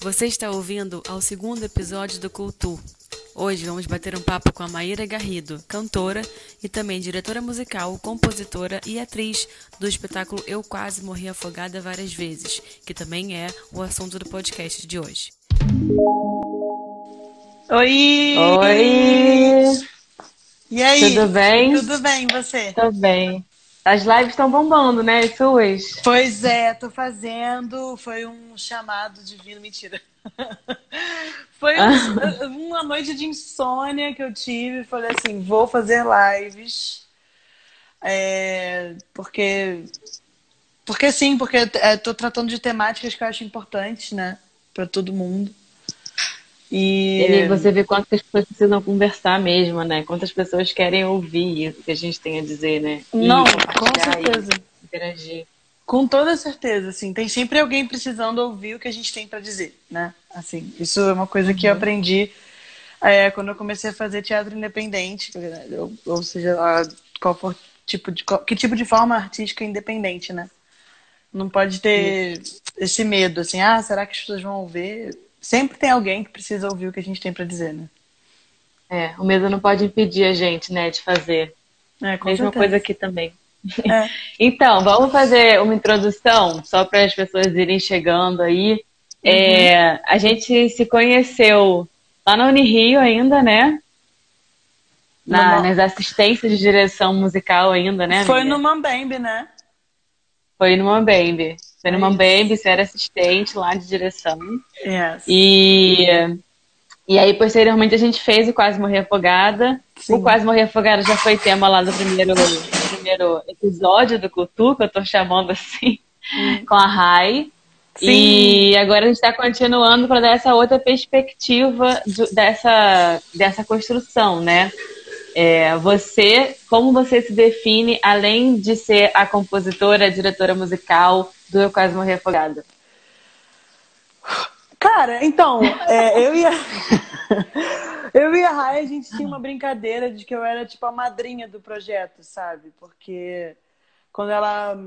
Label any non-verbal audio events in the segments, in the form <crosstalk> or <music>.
Você está ouvindo ao segundo episódio do Cultu. Hoje vamos bater um papo com a Maíra Garrido, cantora e também diretora musical, compositora e atriz do espetáculo Eu Quase Morri Afogada Várias Vezes, que também é o assunto do podcast de hoje. Oi! Oi! E aí? Tudo bem? Tudo bem, você? Tô bem. As lives estão bombando, né? As suas? Pois é, tô fazendo. Foi um chamado divino, mentira. <laughs> Foi um, <laughs> uma noite de insônia que eu tive. Falei assim: vou fazer lives. É, porque. Porque sim, porque estou tratando de temáticas que eu acho importantes, né? Para todo mundo. E... e você vê quantas pessoas precisam conversar mesmo, né? Quantas pessoas querem ouvir o que a gente tem a dizer, né? E Não, com certeza. Interagir. Com toda certeza, assim, tem sempre alguém precisando ouvir o que a gente tem para dizer, né? Assim, isso é uma coisa que eu uhum. aprendi é, quando eu comecei a fazer teatro independente, ou, ou seja, qual for tipo de que tipo de forma artística independente, né? Não pode ter esse medo, assim, ah, será que as pessoas vão ouvir? Sempre tem alguém que precisa ouvir o que a gente tem para dizer, né? É, o medo não pode impedir a gente, né, de fazer. É, com Mesma certeza. coisa aqui também. É. <laughs> então, vamos fazer uma introdução, só para as pessoas irem chegando aí. Uhum. É, a gente se conheceu lá na Unirio ainda, né? Na, nas assistências de direção musical ainda, né? Foi no Mambembe, né? Foi no Mambembe. No Mambembe, você era assistente lá de direção. Yes. E, e aí, posteriormente, a gente fez o Quase Morrer Afogada. Sim. O Quase Morrer Afogada já foi tema lá do primeiro, primeiro episódio do Cultu, que eu tô chamando assim, hum. com a Rai. Sim. E agora a gente está continuando para dar essa outra perspectiva do, dessa, dessa construção, né? É, você, como você se define, além de ser a compositora, a diretora musical do Eu Quase Morri Afogada? Cara, então, é, eu e a... <laughs> eu e a Rai, a gente tinha uma brincadeira de que eu era tipo a madrinha do projeto, sabe? Porque quando ela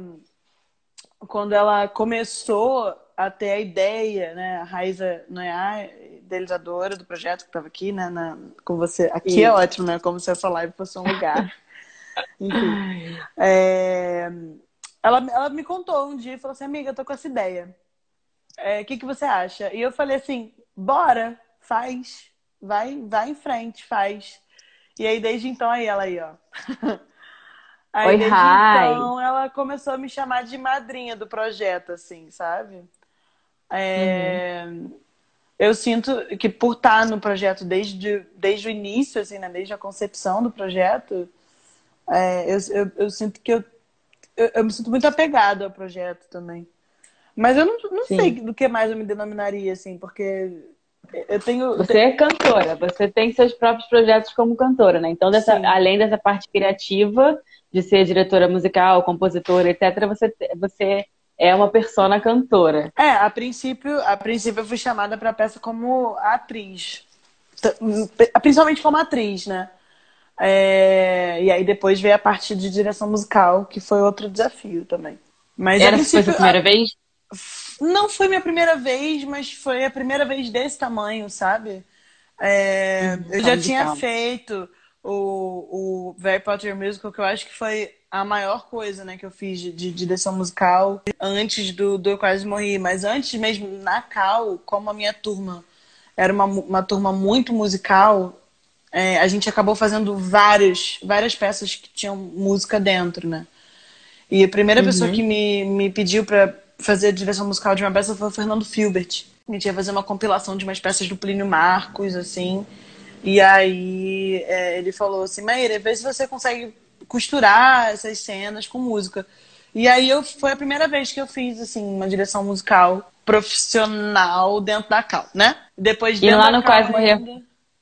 quando ela começou a ter a ideia, né, a Raiza Noia, idealizadora do projeto que estava aqui, né, na, com você. Aqui é Isso. é ótimo, né, como se essa live fosse um lugar. <laughs> Enfim. É, ela, ela me contou um dia e falou assim, amiga, eu tô com essa ideia. O é, que, que você acha? E eu falei assim, bora, faz. Vai, vai em frente, faz. E aí, desde então, aí ela aí, ó. <laughs> Aí, Oi, desde hi. então, ela começou a me chamar de madrinha do projeto, assim, sabe? É... Uhum. Eu sinto que por estar no projeto desde, desde o início, assim, né? Desde a concepção do projeto, é, eu, eu, eu, sinto que eu eu, eu me sinto muito apegado ao projeto também. Mas eu não, não sei do que mais eu me denominaria, assim, porque eu tenho. Você é cantora, você tem seus próprios projetos como cantora, né? Então, dessa, além dessa parte criativa, de ser diretora musical, compositora, etc., você, você é uma persona cantora. É, a princípio, a princípio eu fui chamada para a peça como atriz. Principalmente como atriz, né? É, e aí depois veio a parte de direção musical, que foi outro desafio também. Mas Era a foi a primeira vez? Não foi minha primeira vez, mas foi a primeira vez desse tamanho, sabe? É, uhum, eu já tinha calma. feito o, o Harry Potter Musical, que eu acho que foi a maior coisa né, que eu fiz de, de direção musical antes do, do Eu Quase Morri. Mas antes mesmo, na Cal, como a minha turma era uma, uma turma muito musical, é, a gente acabou fazendo várias, várias peças que tinham música dentro, né? E a primeira uhum. pessoa que me, me pediu para fazer a direção musical de uma peça foi o Fernando Filbert. A gente ia fazer uma compilação de umas peças do Plínio Marcos, assim. E aí é, ele falou assim, Maíra, vê se você consegue costurar essas cenas com música. E aí eu, foi a primeira vez que eu fiz, assim, uma direção musical profissional dentro da Cal, né? Depois E lá no Quase Morrer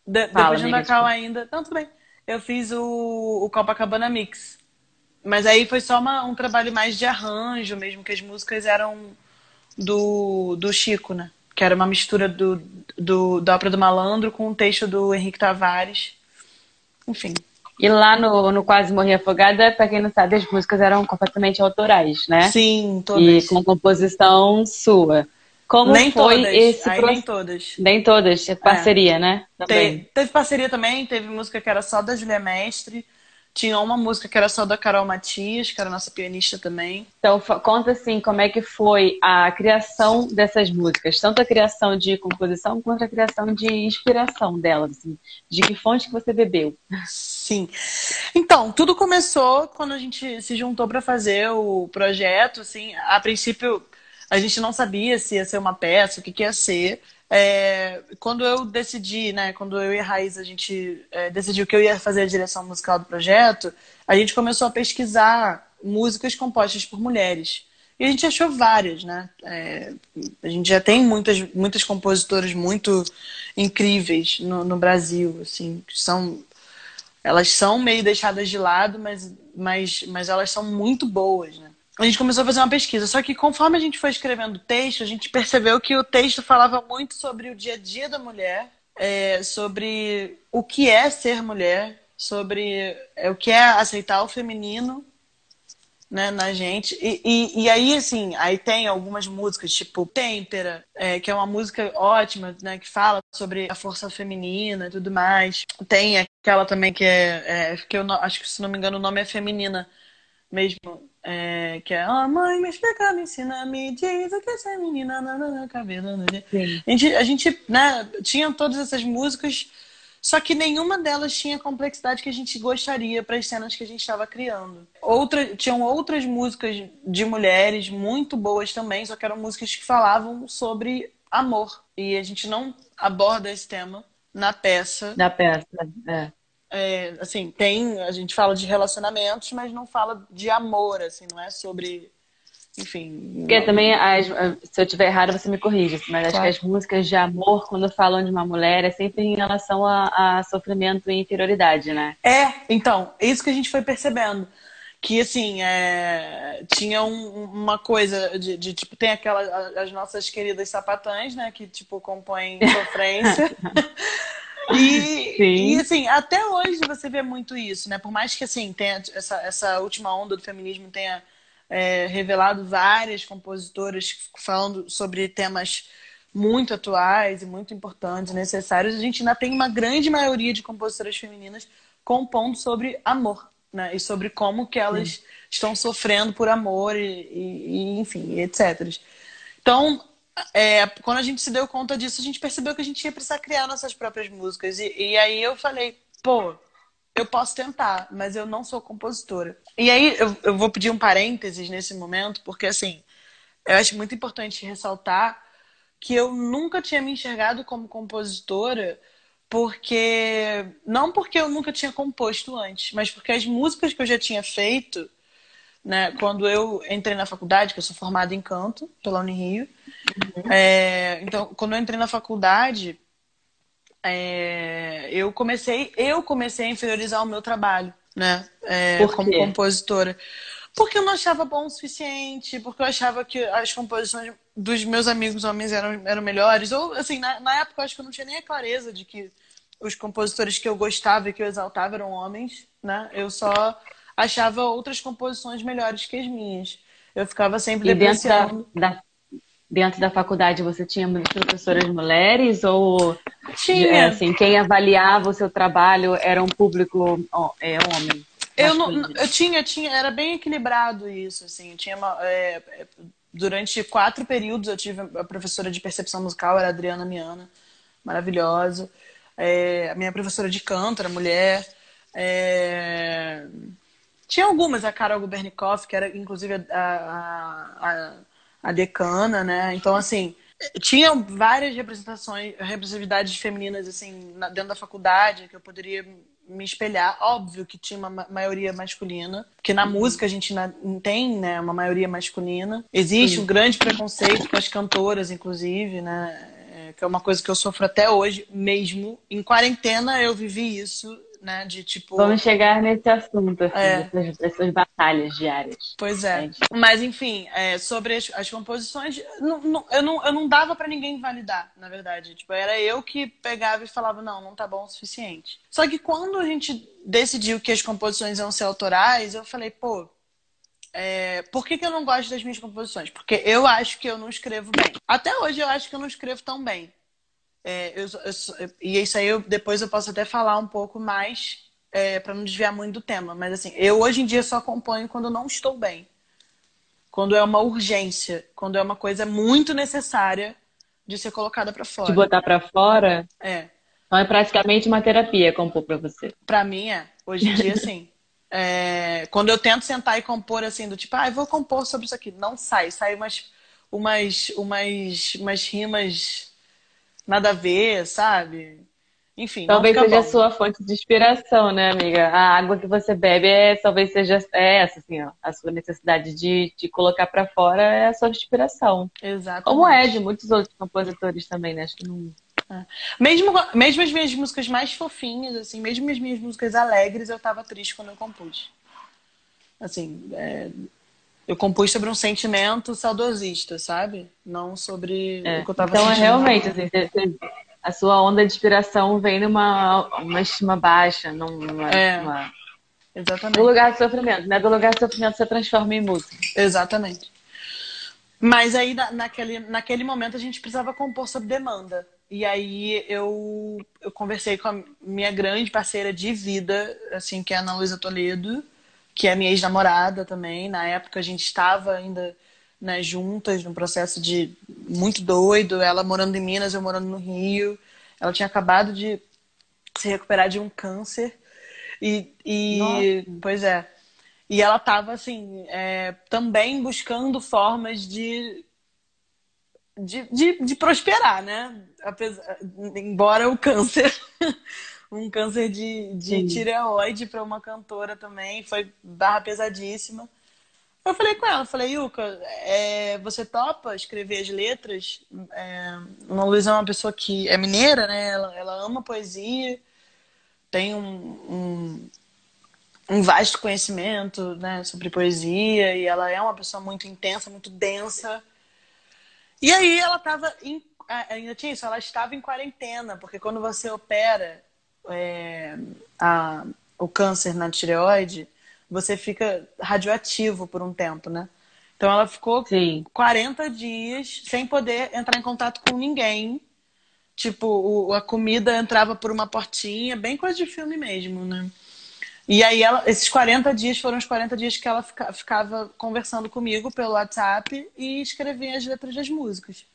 de, depois de Natal ainda. Não, tudo bem. Eu fiz o, o Copacabana Mix. Mas aí foi só uma, um trabalho mais de arranjo mesmo, que as músicas eram do, do Chico, né? Que era uma mistura do, do, da ópera do Malandro com o texto do Henrique Tavares. Enfim. E lá no, no Quase Morri Afogada, pra quem não sabe, as músicas eram completamente autorais, né? Sim, todas. E com composição sua. Como nem foi todas, esse aí processo? nem todas. Nem todas, é parceria, né? Também. Teve, parceria também, teve música que era só da Julia Mestre, tinha uma música que era só da Carol Matias, que era nossa pianista também. Então, conta assim, como é que foi a criação dessas músicas, tanto a criação de composição quanto a criação de inspiração delas, assim, de que fonte que você bebeu? <laughs> Sim. Então, tudo começou quando a gente se juntou para fazer o projeto. Assim, a princípio, a gente não sabia se ia ser uma peça, o que, que ia ser. É, quando eu decidi, né, quando eu e a Raiz a gente é, decidiu que eu ia fazer a direção musical do projeto, a gente começou a pesquisar músicas compostas por mulheres. E a gente achou várias, né? É, a gente já tem muitas, muitas compositoras muito incríveis no, no Brasil, assim, que são elas são meio deixadas de lado, mas, mas, mas elas são muito boas, né? A gente começou a fazer uma pesquisa, só que conforme a gente foi escrevendo o texto, a gente percebeu que o texto falava muito sobre o dia a dia da mulher, é, sobre o que é ser mulher, sobre é, o que é aceitar o feminino né, na gente. E, e, e, aí, assim, aí tem algumas músicas, tipo Têmpera, é, que é uma música ótima, né, que fala sobre a força feminina e tudo mais. Tem aquela também que é, é que eu acho que, se não me engano, o nome é feminina mesmo. É, que é, oh, mãe, me explica, me ensina, me diz o que é ser menina, na cabelo. A gente, a gente né, tinha todas essas músicas, só que nenhuma delas tinha a complexidade que a gente gostaria para as cenas que a gente estava criando. Outra, tinham outras músicas de mulheres muito boas também, só que eram músicas que falavam sobre amor. E a gente não aborda esse tema na peça. Da peça, é. É, assim, tem, a gente fala de relacionamentos, mas não fala de amor, assim, não é sobre, enfim. Porque não... também, as, se eu estiver errado, você me corrige, mas Claro. acho que as músicas de amor, quando falam de uma mulher, é sempre em relação a, a sofrimento e inferioridade, né? É, então, é isso que a gente foi percebendo. Que, assim, é, tinha um- uma coisa de, de, tipo, tem aquelas, as nossas queridas sapatãs, né, que, tipo, compõem <laughs> sofrência. E, Sim. e, assim, até hoje você vê muito isso, né? Por mais que, assim, tenha essa, essa última onda do feminismo tenha é, revelado várias compositoras falando sobre temas muito atuais e muito importantes necessários, a gente ainda tem uma grande maioria de compositoras femininas compondo sobre amor, né? E sobre como que elas estão sofrendo por amor e, e- e, enfim, etc. Então, é, quando a gente se deu conta disso, a gente percebeu que a gente ia precisar criar nossas próprias músicas. E, e aí eu falei, pô, eu posso tentar, mas eu não sou compositora. E aí eu, eu vou pedir um parênteses nesse momento, porque assim, eu acho muito importante ressaltar que eu nunca tinha me enxergado como compositora, porque não porque eu nunca tinha composto antes, mas porque as músicas que eu já tinha feito, né, quando eu entrei na faculdade, que eu sou formada em canto pela Unirio, é, então quando eu entrei na faculdade, é, eu comecei eu comecei a inferiorizar o meu trabalho, né, é, Por como compositora. Porque eu não achava bom o suficiente, porque eu achava que as composições dos meus amigos homens eram, eram melhores. Ou, assim, na, na época eu acho que eu não tinha nem a clareza de que os compositores que eu gostava e que eu exaltava eram homens, né? Eu só achava outras composições melhores que as minhas. Eu ficava sempre E dentro da, da- dentro da faculdade você tinha muitas professoras mulheres ou Tinha. é, assim, quem avaliava o seu trabalho era um público é, homem? Eu, não, eu tinha, tinha, era bem equilibrado isso, assim. Tinha uma, é, é, durante quatro períodos eu tive a professora de percepção musical, era a Adriana Miana, maravilhosa. É, a minha professora de canto era mulher. É, tinha algumas, a Carol Gubernikoff, que era inclusive a, a, a, a decana, né? Então, assim, tinha várias representações, representatividades femininas, assim, dentro da faculdade, que eu poderia me espelhar. Óbvio que tinha uma ma- maioria masculina, porque na música a gente na- tem, né, uma maioria masculina. Existe um grande preconceito com as cantoras, inclusive, né? É, que é uma coisa que eu sofro até hoje, mesmo. Em quarentena eu vivi isso, né? De tipo. Vamos chegar nesse assunto, assim, É. dessas, dessas batalhas diárias. Pois é. Gente. Mas, enfim, é, sobre as, as composições, não- não- eu, não, eu não dava pra ninguém validar, na verdade. Tipo, era eu que pegava e falava, não, não tá bom o suficiente. Só que quando a gente decidiu que as composições iam ser autorais, eu falei, pô, é, por que, que eu não gosto das minhas composições? Porque eu acho que eu não escrevo bem. Até hoje eu acho que eu não escrevo tão bem. É, eu, eu, e isso aí eu, depois eu posso até falar um pouco mais é, para não desviar muito do tema. Mas assim, eu hoje em dia só componho quando não estou bem. Quando é uma urgência, quando é uma coisa muito necessária de ser colocada para fora. De botar para fora? É. Então é praticamente uma terapia compor para você. Para mim é. Hoje em dia, <laughs> sim. É, quando eu tento sentar e compor assim, do tipo, ah, eu vou compor sobre isso aqui. Não sai, sai umas, umas, umas, umas rimas nada a ver, sabe? Enfim. Talvez seja bom. a sua fonte de inspiração, né, amiga? A água que você bebe é, talvez seja é essa, assim, ó. A sua necessidade de, de colocar para fora é a sua inspiração. Exato. Como é de muitos outros compositores também, né? Acho que não. É. Mesmo, mesmo as minhas músicas mais fofinhas, assim, mesmo as minhas músicas alegres, eu tava triste quando eu compus. Assim, é, eu compus sobre um sentimento saudosista, sabe? Não sobre é. o que eu tava então, sentindo. Então, realmente, assim, a sua onda de inspiração vem numa uma estima baixa, numa, é. Numa... Exatamente. Do lugar de sofrimento, né? Do lugar de sofrimento você transforma em música. Exatamente. Mas aí, naquele, naquele momento, a gente precisava compor sob demanda. E aí eu, eu conversei com a minha grande parceira de vida, assim, que é a Ana Luísa Toledo, que é minha ex-namorada também. Na época a gente estava ainda né, juntas, num processo de muito doido, ela morando em Minas, eu morando no Rio. Ela tinha acabado de se recuperar de um câncer. E, e pois é. E ela estava assim, é, também buscando formas de de, de, de prosperar, né? Apesar, embora o câncer, <laughs> um câncer de, de tireoide para uma cantora também, foi barra pesadíssima. Eu falei com ela, falei, Yuka, é, você topa escrever as letras? É, Ana Luísa é uma pessoa que é mineira, né? Ela, ela ama poesia, tem um, um, um, vasto conhecimento né, sobre poesia e ela é uma pessoa muito intensa, muito densa. E aí ela estava ainda tinha isso, ela estava em quarentena, porque quando você opera é, a, o câncer na tireoide, você fica radioativo por um tempo, né? Então ela ficou Sim. 40 dias sem poder entrar em contato com ninguém. Tipo, o, a comida entrava por uma portinha, bem coisa de filme mesmo, né? E aí, ela, esses 40 dias foram os 40 dias que ela fica, ficava conversando comigo pelo WhatsApp e escrevia as letras das músicas.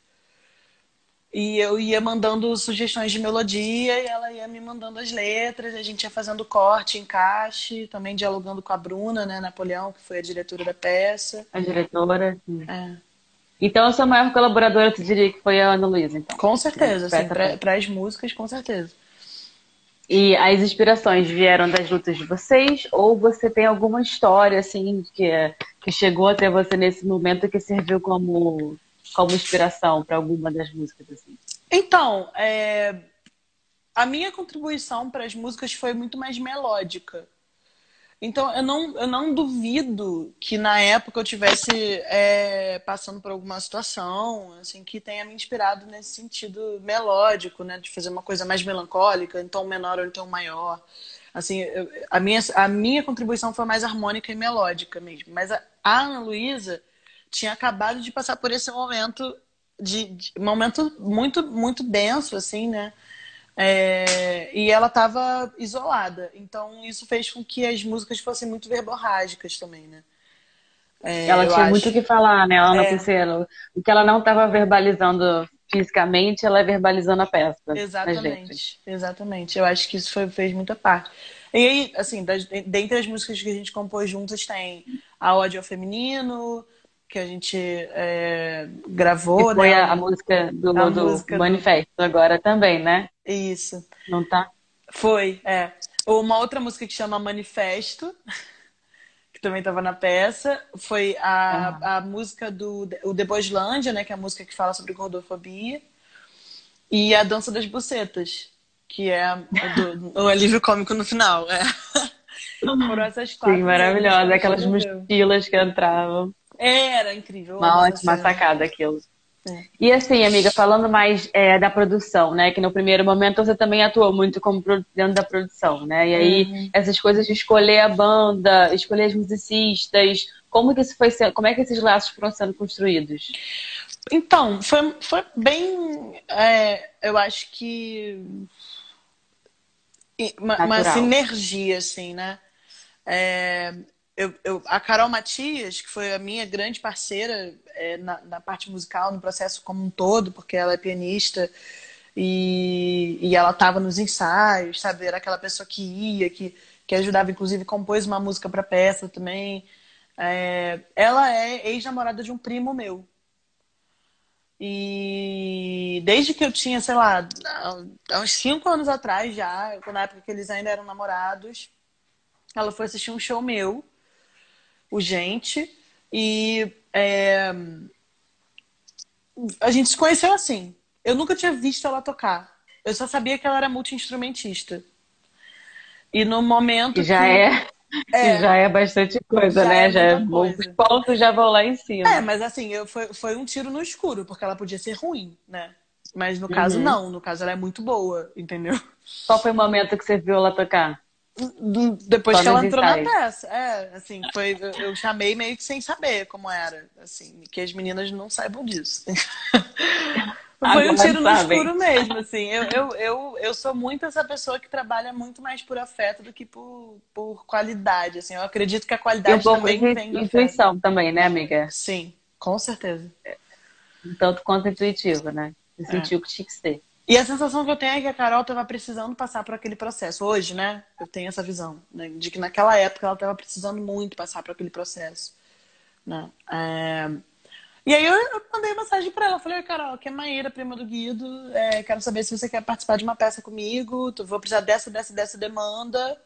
E eu ia mandando sugestões de melodia e ela ia me mandando as letras, a gente ia fazendo corte, encaixe, também dialogando com a Bruna, né, Napoleão, que foi a diretora da peça. A diretora, sim. É. Então, a sua maior colaboradora, tu diria que foi a Ana Luísa, então? Com certeza, assim, para as músicas, com certeza. E as inspirações vieram das lutas de vocês ou você tem alguma história assim que, que chegou até você nesse momento que serviu como, como inspiração para alguma das músicas assim? Então, é... a minha contribuição para as músicas foi muito mais melódica. Então, eu não, eu não duvido que na época eu tivesse é, passando por alguma situação assim que tenha me inspirado nesse sentido melódico, né? De fazer uma coisa mais melancólica, tom menor ou tom maior. Assim, eu, a, minha, a minha contribuição foi mais harmônica e melódica mesmo. Mas a, a Ana Luísa tinha acabado de passar por esse momento de, de momento muito muito denso assim, né? É, e ela estava isolada. Então, isso fez com que as músicas fossem muito verborrágicas também, né? É, ela tinha acho. muito o que falar, né? Ana é. O que ela não estava verbalizando fisicamente, ela é verbalizando a peça. Exatamente. Exatamente. Eu acho que isso foi, fez muita parte. E aí, assim, das, dentre as músicas que a gente compôs juntas tem a Ódio ao Feminino, que a gente é, gravou, que foi né? a, a música do, a do música Manifesto do... agora também, né? Isso. Não tá? Foi, é. Uma outra música que chama Manifesto, <laughs> que também estava na peça, foi a, ah. a música do o Deboslândia, né? Que é a música que fala sobre gordofobia. E a Dança das Bucetas, que é do, o alívio cômico no final. É. <laughs> Foram essas quatro. Sim, maravilhosa. Aquelas mochilas que entravam. Era incrível. Uma ótima sacada aquilo. É. E assim, amiga, falando mais é, da produção, né? Que no primeiro momento você também atuou muito como dentro da produção, né? E aí, uhum. essas coisas de escolher a banda, escolher as musicistas, Como que isso foi sendo, como é que esses laços foram sendo construídos? Então, foi, foi bem. É, eu acho que. Uma, uma, sinergia, assim, né? Eu, eu, a Carol Matias, que foi a minha grande parceira é, na, na, parte musical, no processo como um todo, porque ela é pianista e, e ela estava nos ensaios, sabe? Era aquela pessoa que ia, que, que ajudava, inclusive compôs uma música para peça também. É, ela é ex-namorada de um primo meu. E desde que eu tinha, sei lá, há uns cinco anos atrás já, na época que eles ainda eram namorados, ela foi assistir um show meu, o Gente, e é, a gente se conheceu assim. Eu nunca tinha visto ela tocar. Eu só sabia que ela era multi-instrumentista. E no momento. Já que... é. É, já é bastante coisa, já né? É já é, coisa. os pontos já vão lá em cima. É, mas assim, eu, foi, foi um tiro no escuro, porque ela podia ser ruim, né? Mas no caso, uhum. não. No caso, ela é muito boa, entendeu? Qual foi o momento que você viu ela tocar? Depois Só que ela entrou ensaios. na peça. É, assim, foi, eu chamei meio que sem saber como era. Assim, que as meninas não saibam disso. <laughs> Foi um tiro no escuro mesmo, assim. Eu, eu, eu, eu sou muito essa pessoa que trabalha muito mais por afeto do que por, por qualidade, assim. Eu acredito que a qualidade um também vem do intuição afeto. também, né, amiga? Sim, com certeza. Tanto quanto intuitivo, né? Você é. sentiu que tinha que ser. E a sensação que eu tenho é que a Carol estava precisando passar por aquele processo. Hoje, né? Eu tenho essa visão, né? De que naquela época ela estava precisando muito passar por aquele processo. Né? É... E aí eu, eu mandei mensagem para ela. Falei, Carol, aqui é Maíra, prima do Guido. É, quero saber se você quer participar de uma peça comigo. Vou precisar dessa, dessa, dessa demanda.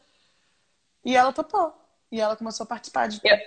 E ela topou. E ela começou a participar de. Eu...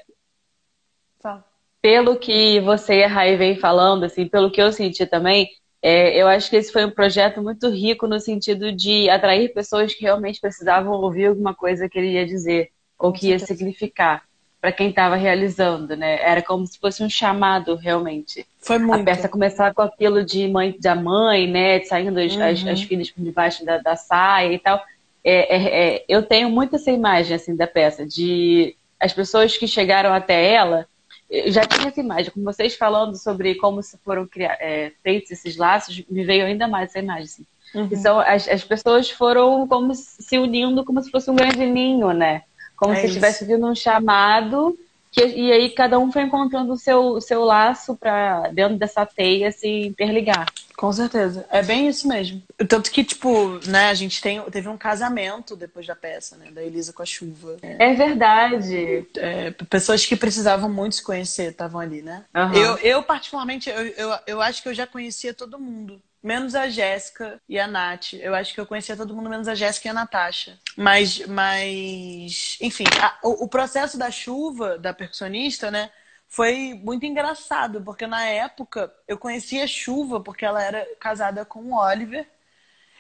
Fala. Pelo que você e a Rai vem falando, assim, pelo que eu senti também, é, eu acho que esse foi um projeto muito rico no sentido de atrair pessoas que realmente precisavam ouvir alguma coisa que ele ia dizer ou que ia significar para quem estava realizando, né? Era como se fosse um chamado realmente. Foi muito. A peça começar com aquilo de mãe da mãe, né? Saindo as, uhum. as, as filhas por debaixo da, da saia e tal. É, é, é, eu tenho muito essa imagem assim da peça de as pessoas que chegaram até ela. Eu já tinha essa imagem, com vocês falando sobre como se foram criar, é, feitos esses laços, me veio ainda mais essa imagem. Assim. Uhum. Então, as, as pessoas foram como se unindo como se fosse um grande ninho, né? Como é se estivesse vindo um chamado que, e aí cada um foi encontrando o seu, o seu laço para dentro dessa teia se interligar. Com certeza. É bem isso mesmo. Tanto que, tipo, né, a gente tem, teve um casamento depois da peça, né? Da Elisa com a chuva. É, é verdade. É, pessoas que precisavam muito se conhecer estavam ali, né? Uhum. Eu, eu, particularmente, eu, eu, eu acho que eu já conhecia todo mundo menos a Jéssica e a Nath. Eu acho que eu conhecia todo mundo menos a Jéssica e a Natasha. Mas, mas enfim, a, o, o, processo da chuva, da percussionista, né? Foi muito engraçado, porque na época eu conhecia a Chuva porque ela era casada com o Oliver.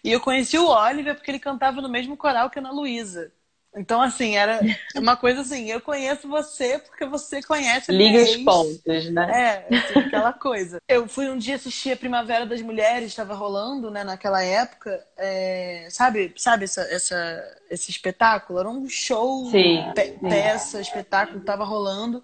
E eu conheci o Oliver porque ele cantava no mesmo coral que a Ana Luísa. Então, assim, era uma coisa assim, eu conheço você porque você conhece Liga os pontos, né? É, assim, aquela coisa. Eu fui um dia assistir a Primavera das Mulheres, estava rolando, né, naquela época. É, sabe, sabe essa, essa, esse espetáculo? Era um show, Sim. Pe peça, espetáculo, estava rolando.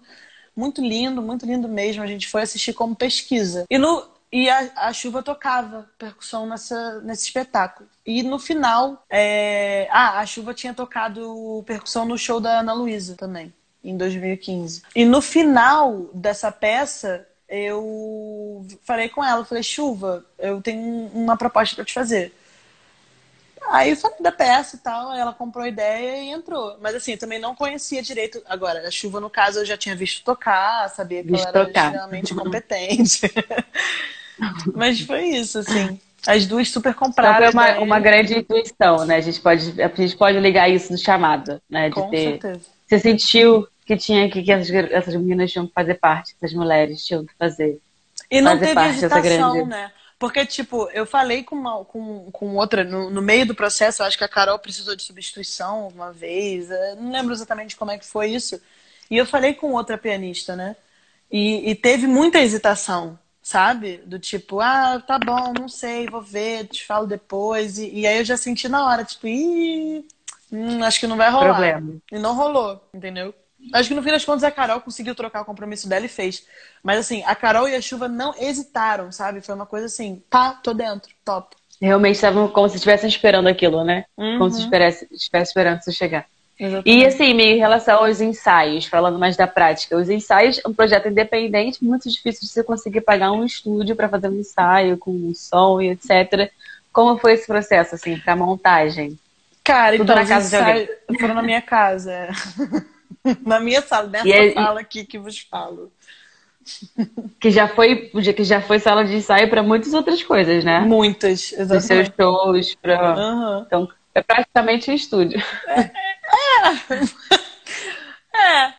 Muito lindo, muito lindo mesmo. A gente foi assistir como pesquisa. E no, e a, a chuva tocava percussão nessa, nesse espetáculo. E no final, é... ah, a chuva tinha tocado percussão no show da Ana Luísa também, em 2015. E no final dessa peça, eu falei com ela, falei, chuva, eu tenho uma proposta para te fazer. Aí falei da peça e tal, ela comprou a ideia e entrou. Mas assim, eu também não conhecia direito. Agora, a chuva, no caso, eu já tinha visto tocar, sabia que visto ela era tocar. extremamente competente. <laughs> Mas foi isso, assim. As duas super compraram. Então foi uma, uma grande intuição, né? A gente, pode, a gente pode ligar isso no chamado, né? De Com ter... certeza. Você sentiu que tinha que, que essas, essas meninas tinham que fazer parte, essas mulheres tinham que fazer. E não teve hesitação, né? Porque, tipo, eu falei com, uma, com, com outra, no, no, meio do processo, acho que a Carol precisou de substituição uma vez, não lembro exatamente como é que foi isso. E eu falei com outra pianista, né? E, e teve muita hesitação sabe? Do tipo, ah, tá bom, não sei, vou ver, te falo depois. E, e aí eu já senti na hora, tipo, ih, hum, acho que não vai rolar. Problema. E não rolou, entendeu? Acho que no fim das contas a Carol conseguiu trocar o compromisso dela e fez. Mas assim, a Carol e a Chuva não hesitaram, sabe? Foi uma coisa assim, tá, tô dentro, top. Realmente estavam como se estivessem esperando aquilo, né? Uhum. Como se estivesse esperando isso chegar. Exatamente. E assim, em relação aos ensaios, falando mais da prática, os ensaios, um projeto independente, muito difícil de você conseguir pagar um estúdio para fazer um ensaio com som e etc. Como foi esse processo, assim, para montagem? Cara, Tudo então na casa ensaios foram na minha casa. <laughs> É. <laughs> na minha sala, nessa e sala aqui que vos falo. <laughs> Que já foi, que já foi sala de ensaio para muitas outras coisas, né? Muitas, exatamente. Dos seus shows, pra... Uhum. Então, é praticamente um estúdio. É, é. <laughs>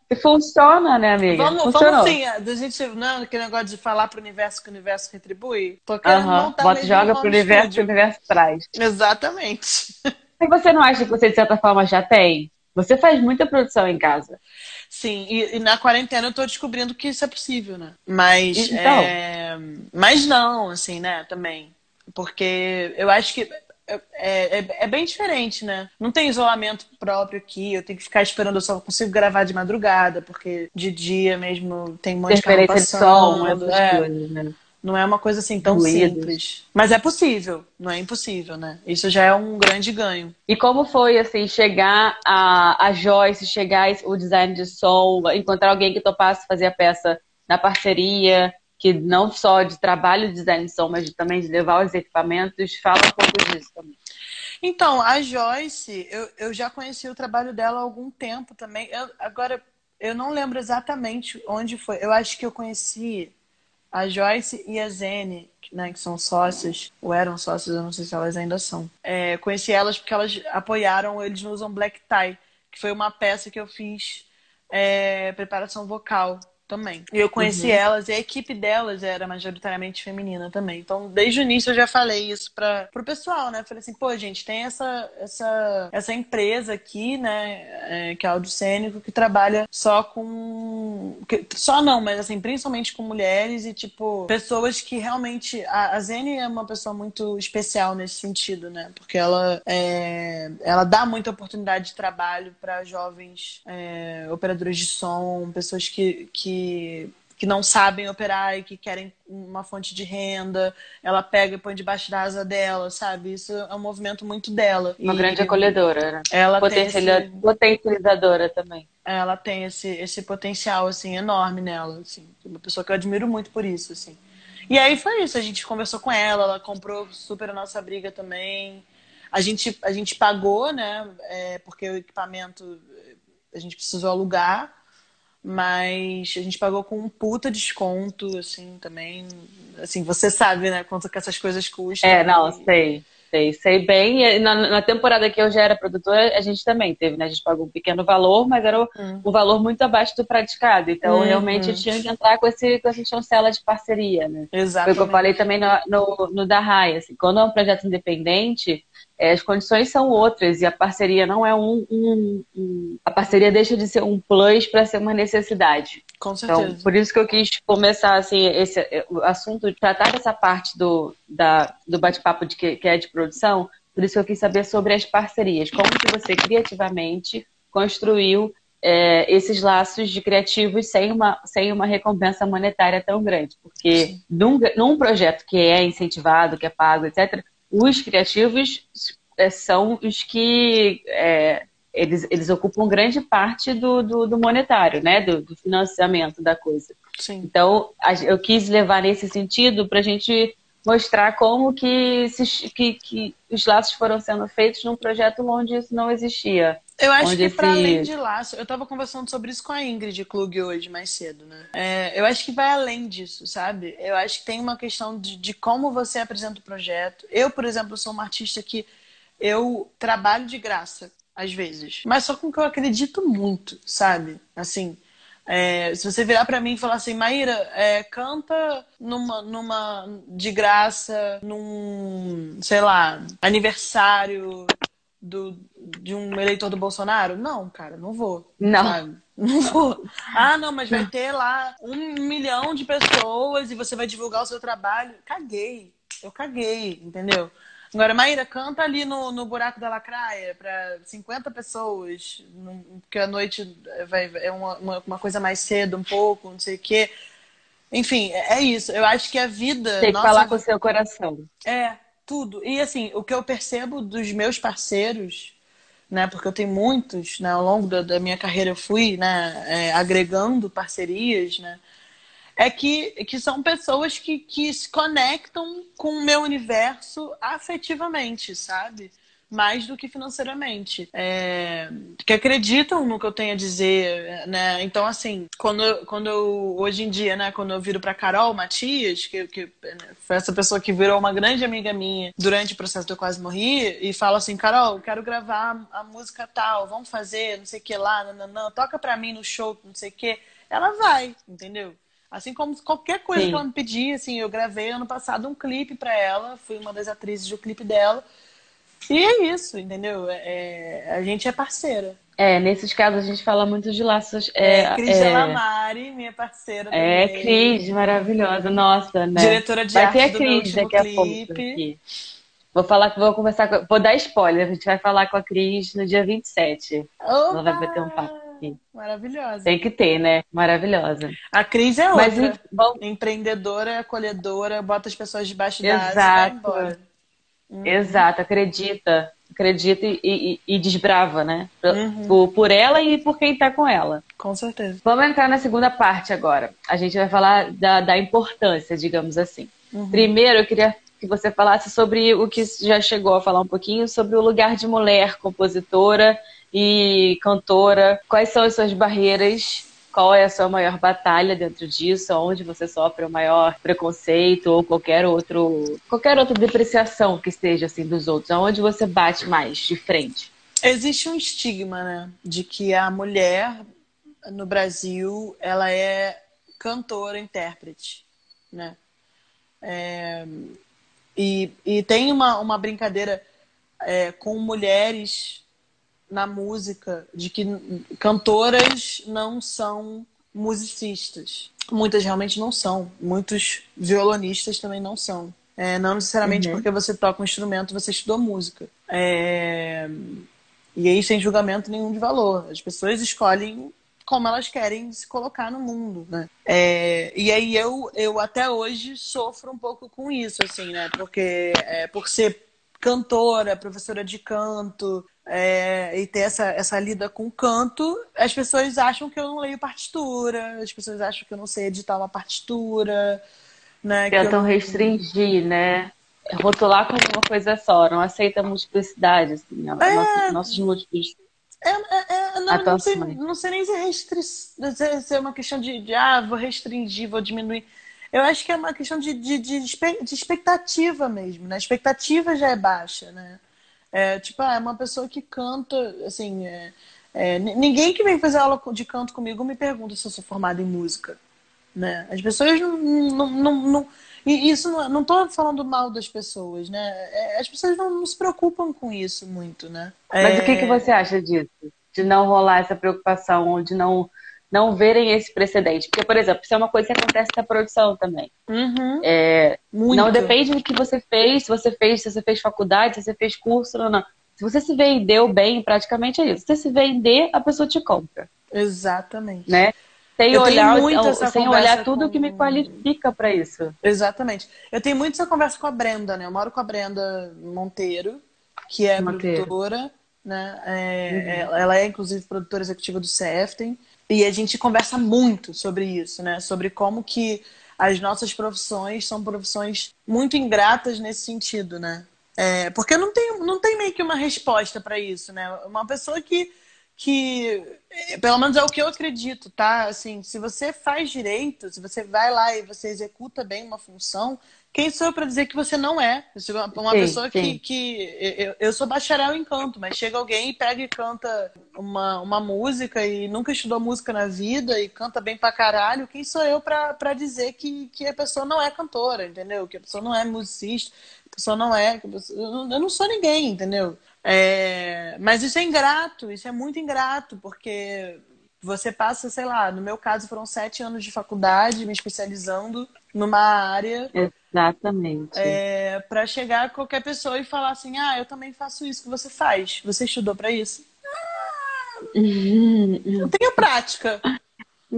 E funciona, né, amiga? Vamos, Funcionou. vamos sim, a gente, não, aquele negócio de falar pro universo que o universo retribui. Tô querendo uhum. montar Bota, joga pro universo que o universo traz. Exatamente. E você não acha que você, de certa forma, já tem? Você faz muita produção em casa. Sim, e, e na quarentena eu tô descobrindo que isso é possível, né? Mas, então. é... mas não, assim, né, também. Porque eu acho que é, é, é, bem diferente, né? Não tem isolamento próprio aqui, eu tenho que ficar esperando, eu só consigo gravar de madrugada, porque de dia mesmo tem um monte de passando. De som, é. coisas, né? Não é uma coisa assim tão Ruídos. simples. Mas é possível, não é impossível, né? Isso já é um grande ganho. E como foi, assim, chegar a, a Joyce, chegar o design de som, encontrar alguém que topasse fazer a peça na parceria? que não só de trabalho de design de som, mas também de levar os equipamentos. Fala um pouco disso também. Então, a Joyce, eu, eu já conheci o trabalho dela há algum tempo também. Eu, agora, eu não lembro exatamente onde foi. Eu acho que eu conheci a Joyce e a Zene, né, que são sócias, ou eram sócias, eu não sei se elas ainda são. É, conheci elas porque elas apoiaram Eles Usam Black Tie, que foi uma peça que eu fiz é, preparação vocal também. E eu conheci uhum. elas e a equipe delas era majoritariamente feminina também. Então, desde o início eu já falei isso para pro pessoal, né? Falei assim, pô, gente, tem essa essa essa empresa aqui, né, é, que é o Cênico, que trabalha só com que, só não, mas assim, principalmente com mulheres e tipo pessoas que realmente a, a Zene é uma pessoa muito especial nesse sentido, né? Porque ela é, ela dá muita oportunidade de trabalho para jovens é, operadores de som, pessoas que, que que, não sabem operar e que querem uma fonte de renda. Ela pega e põe debaixo da asa dela, sabe? Isso é um movimento muito dela. Uma e, grande acolhedora, né? Ela Potencial... esse... Potencializadora também. Ela tem esse, esse potencial, assim, enorme nela, assim. Uma pessoa que eu admiro muito por isso, assim. E aí foi isso, a gente conversou com ela, ela comprou super a nossa briga também. A gente, a gente pagou, né? É, porque o equipamento a gente precisou alugar. Mas a gente pagou com um puta desconto, assim, também. Assim, você sabe, né, quanto que essas coisas custam. É, não, e... sei. Sei, sei bem. E na, na, temporada que eu já era produtora, a gente também teve, né? A gente pagou um pequeno valor, mas era uhum. um valor muito abaixo do praticado. Então, uhum. realmente, tinha que entrar com, esse, com essa chancela de parceria, né? Exatamente. Foi o que eu falei também no, no, no da Rai, assim, quando é um projeto independente, as condições são outras e a parceria não é um, um, um a parceria deixa de ser um plus para ser uma necessidade. Com então, certeza. Então, por isso que eu quis começar assim esse o assunto tratar dessa parte do, da, do bate-papo de que, que é de produção. Por isso que eu quis saber sobre as parcerias, como que você criativamente construiu é, esses laços de criativos sem uma, sem uma recompensa monetária tão grande. Porque num, num projeto que é incentivado, que é pago, etc., os criativos é, são os que é, eles, eles ocupam grande parte do, do, do monetário, né? Do, do, financiamento da coisa. Sim. Então, eu quis levar nesse sentido para a gente mostrar como que, se, que, que, os laços foram sendo feitos num projeto onde isso não existia. Eu acho que esse... para além de laço, eu estava conversando sobre isso com a Ingrid Klug hoje mais cedo, né? É, eu acho que vai além disso, sabe? Eu acho que tem uma questão de, de como você apresenta o projeto. Eu, por exemplo, sou uma artista que eu trabalho de graça às vezes, mas só com que eu acredito muito, sabe? Assim, é, se você virar para mim e falar assim, Maíra, é, canta numa, numa de graça, num, sei lá, aniversário do, de um eleitor do Bolsonaro? Não, cara, não vou. Não. Sabe? Não vou. Ah, não, mas vai ter lá um milhão de pessoas e você vai divulgar o seu trabalho. Caguei. Eu caguei, entendeu? Agora, Maíra, canta ali no, no buraco da lacraia para 50 pessoas, porque a noite vai, é uma, uma, coisa mais cedo, um pouco, não sei o quê. Enfim, é, é isso. Eu acho que a vida. Tem que nossa, falar com o seu coração. É, tudo. E assim, o que eu percebo dos meus parceiros, né? Porque eu tenho muitos, né? Ao longo da, da minha carreira eu fui, né? É, agregando parcerias, né? é que, que são pessoas que, que se conectam com o meu universo afetivamente, sabe? Mais do que financeiramente. É, que acreditam no que eu tenho a dizer, né? Então, assim, quando, eu, quando eu, hoje em dia, né, quando eu viro pra Carol Matias, que, que foi essa pessoa que virou uma grande amiga minha durante o processo do Eu Quase Morri, e fala assim, Carol, quero gravar a música tal, vamos fazer, não sei o que lá, não, não, não, toca pra mim no show, não sei o que, ela vai, entendeu? Assim como qualquer coisa Sim. que ela me pedir, assim, eu gravei ano passado um clipe para ela, fui uma das atrizes do clipe dela. E é isso, entendeu? É, é, a gente é parceira. É, nesses casos a gente fala muito de laços. É, é Cris é... Lamari, minha parceira. É, também. Cris, maravilhosa, nossa, né? Diretora de vai arte ter a Cris daqui a pouco. Aqui. Vou falar que vou conversar com... Vou dar spoiler, a gente vai falar com a Cris no dia 27. Opa! Ela vai bater um papo. Maravilhosa. Tem que ter, né? Maravilhosa. A Cris é outra. Mas, bom... Empreendedora, acolhedora, bota as pessoas debaixo da asa e vai embora. Uhum. Exato, acredita. Acredita e, e, e desbrava, né? Uhum. Por, por ela e por quem tá com ela. Com certeza. Vamos entrar na segunda parte agora. A gente vai falar da, da importância, digamos assim. Uhum. Primeiro, eu queria que você falasse sobre o que já chegou a falar um pouquinho, sobre o lugar de mulher compositora e cantora. Quais são as suas barreiras? Qual é a sua maior batalha dentro disso? Onde você sofre o maior preconceito ou qualquer outro qualquer outra depreciação que esteja assim dos outros? Aonde você bate mais de frente? Existe um estigma, né, de que a mulher no Brasil ela é cantora, intérprete, né? É, e, e tem uma, uma brincadeira é, com mulheres na música de que cantoras não são musicistas. Muitas realmente não são. Muitos violonistas também não são. É, não necessariamente uhum. porque você toca um instrumento, você estudou música. É... E aí, sem julgamento nenhum de valor. As pessoas escolhem como elas querem se colocar no mundo, né? É... E aí eu, eu até hoje sofro um pouco com isso, assim, né? Porque é, por ser cantora, professora de canto, é, e ter essa, essa lida com canto, as pessoas acham que eu não leio partitura, as pessoas acham que eu não sei editar uma partitura. Né, Tentam não... restringir, né? Rotular como uma coisa só, não aceita multiplicidade, assim, é... nossos, nossos múltiplos. É, é, é não, não, sei, não sei nem se é, restri... se é uma questão de, de, ah, vou restringir, vou diminuir. Eu acho que é uma questão de, de, de, expectativa mesmo, né? A expectativa já é baixa, né? É, tipo, ah, é uma pessoa que canta, assim, é, é, ninguém que vem fazer aula de canto comigo me pergunta se eu sou formada em música, né? As pessoas não, não, não, não e isso não, tô falando mal das pessoas, né? É, as pessoas não, não, se preocupam com isso muito, né? Mas o que, que é. você acha disso? De não rolar essa preocupação, de não não verem esse precedente. Porque, por exemplo, isso é uma coisa que acontece na produção também. Uhum. É, não depende do que você fez, se você fez, se você fez faculdade, se você fez curso, não, não. Se você se vendeu bem, praticamente é isso. Se você se vender, a pessoa te compra. Exatamente. Né? Sem eu olhar, sem olhar tudo com... que me qualifica para isso. Exatamente. Eu tenho muito essa conversa com a Brenda, né? Eu moro com a Brenda Monteiro, que é Monteiro. produtora, né? É, uhum. Ela é, inclusive, produtora executiva do CFTEM. E a gente conversa muito sobre isso, né? Sobre como que as nossas profissões são profissões muito ingratas nesse sentido, né? É, porque não tem, não tem meio que uma resposta para isso, né? Uma pessoa que, que, pelo menos é o que eu acredito, tá? Assim, se você faz direito, se você vai lá e você executa bem uma função, quem sou eu para dizer que você não é? Uma sim, pessoa sim. que. que eu, eu, sou bacharel em canto, mas chega alguém e pega e canta uma, uma música e nunca estudou música na vida e canta bem pra caralho. Quem sou eu para dizer que, que a pessoa não é cantora, entendeu? Que a pessoa não é musicista, que a pessoa não é. Pessoa, eu não sou ninguém, entendeu? É, mas isso é ingrato, isso é muito ingrato, porque você passa, sei lá, no meu caso foram sete anos de faculdade, me especializando numa área. Exatamente. É, para chegar a qualquer pessoa e falar assim: ah, eu também faço isso que você faz. Você estudou para isso? <laughs> Ah, eu tenho prática.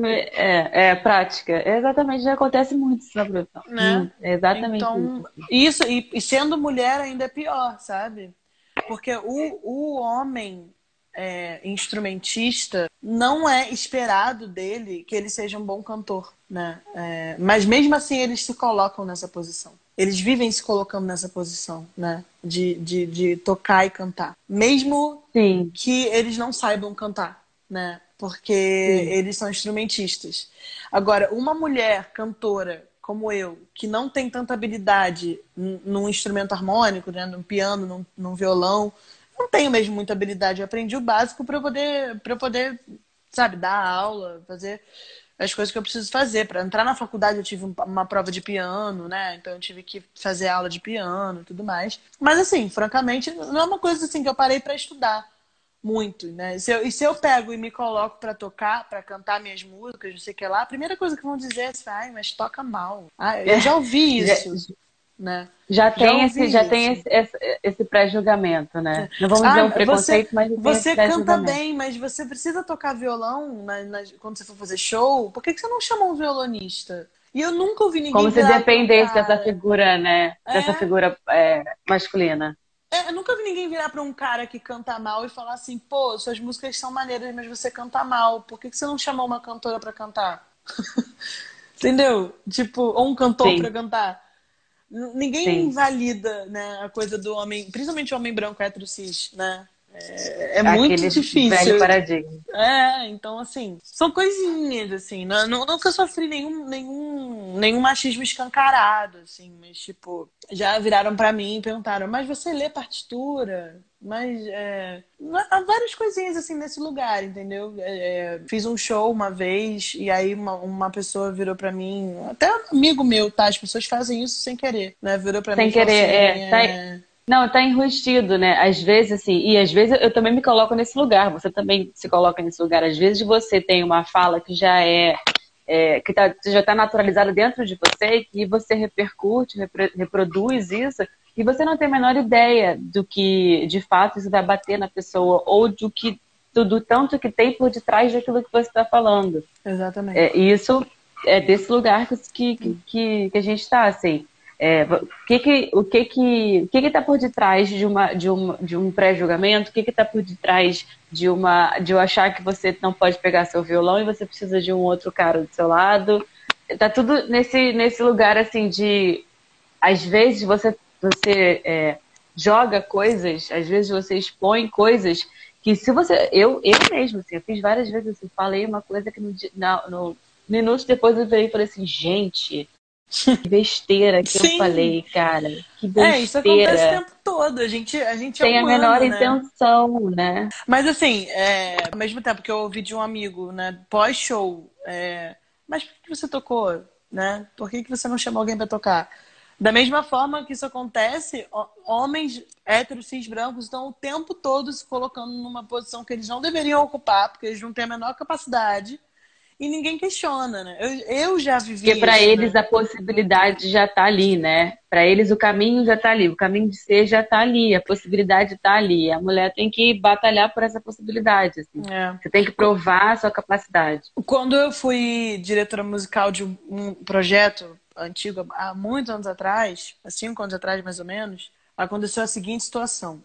É, é, prática. É exatamente, já acontece muito isso na produção. Né? Hum, é exatamente então, isso. isso e, e, sendo mulher ainda é pior, sabe? Porque o, o homem é, instrumentista, não é esperado dele que ele seja um bom cantor, né? É, mas mesmo assim eles se colocam nessa posição. Eles vivem se colocando nessa posição, né? De, de, de tocar e cantar. Mesmo Sim. que eles não saibam cantar, né? Porque Sim. eles são instrumentistas. Agora, uma mulher cantora como eu, que não tem tanta habilidade num instrumento harmônico, né, num piano, num, num violão, não tenho mesmo muita habilidade. Eu aprendi o básico para poder, para poder, sabe, dar aula, fazer as coisas que eu preciso fazer. Para entrar na faculdade eu tive uma prova de piano, né? Então eu tive que fazer aula de piano e tudo mais. Mas assim, francamente, não é uma coisa assim que eu parei para estudar muito, né? Se eu, e se eu pego e me coloco para tocar, para cantar minhas músicas, não sei o que lá, a primeira coisa que vão dizer é assim, ai, mas toca mal. Ah, eu já ouvi isso né? Já tem, já esse, já tem esse, esse, esse pré-julgamento, né? Não vamos ah, dizer um preconceito, você, mas você canta bem, mas você precisa tocar violão na, na, quando você for fazer show. Por que, que você não chamou um violonista? E eu nunca ouvi ninguém. Como se dependesse dessa figura, né? É. Dessa figura é, masculina. É, eu nunca vi ninguém virar para um cara que canta mal e falar assim: pô, suas músicas são maneiras, mas você canta mal. Por que, que você não chamou uma cantora para cantar? <laughs> Entendeu? Tipo, ou um cantor para cantar. Ninguém Sim. invalida né, a coisa do homem, principalmente o homem branco hétero cis, né? É, é muito difícil. Velho paradigma. É, então assim, são coisinhas, assim. Não, nunca sofri nenhum, nenhum, nenhum machismo escancarado, assim, mas tipo, já viraram para mim e perguntaram, mas você lê partitura? Mas é, há várias coisinhas assim nesse lugar, entendeu? É, é fiz um show uma vez e aí uma, uma pessoa virou para mim, até um amigo meu, tá? As pessoas fazem isso sem querer, né? Virou pra sem mim. Sem querer, assim, é. Tá... Não, tá enrustido, né? Às vezes, assim, e às vezes eu também me coloco nesse lugar, você também se coloca nesse lugar. Às vezes você tem uma fala que já é, é que tá, já está naturalizada dentro de você e você repercute, reproduz isso, e você não tem a menor ideia do que de fato isso vai bater na pessoa, ou do que do, tanto que tem por detrás daquilo que você está falando. Exatamente. É, isso é desse lugar que, que, que a gente está, assim. É, que que, o que que o que está por detrás de uma de um, de um pré-julgamento? O que está por detrás de uma de eu achar que você não pode pegar seu violão e você precisa de um outro cara do seu lado? Tá tudo nesse nesse lugar assim de às vezes você você é, joga coisas, às vezes você expõe coisas que se você eu eu mesmo assim, eu fiz várias vezes assim, falei uma coisa que no, no depois eu veio e falei assim, gente, que besteira que Sim. eu falei, cara. Que besteira. É, isso acontece o tempo todo. A gente, a gente é Tem é humano, a menor né? intenção, né? Mas assim, é, ao mesmo tempo que eu ouvi de um amigo, né, pós-show, é, mas por que você tocou? Né? Por que, que você não chamou alguém para tocar? Da mesma forma que isso acontece, homens héteros, cis, brancos estão o tempo todo se colocando numa posição que eles não deveriam ocupar, porque eles não têm a menor capacidade e ninguém questiona, né? Eu, eu já vivi. Porque para eles né? a possibilidade já está ali, né? Para eles o caminho já está ali, o caminho de ser já está ali, a possibilidade está ali. A mulher tem que batalhar por essa possibilidade. Assim. É. Você tem que provar a sua capacidade. Quando eu fui diretora musical de um projeto antigo, há muitos anos atrás, há cinco anos atrás mais ou menos, aconteceu a seguinte situação.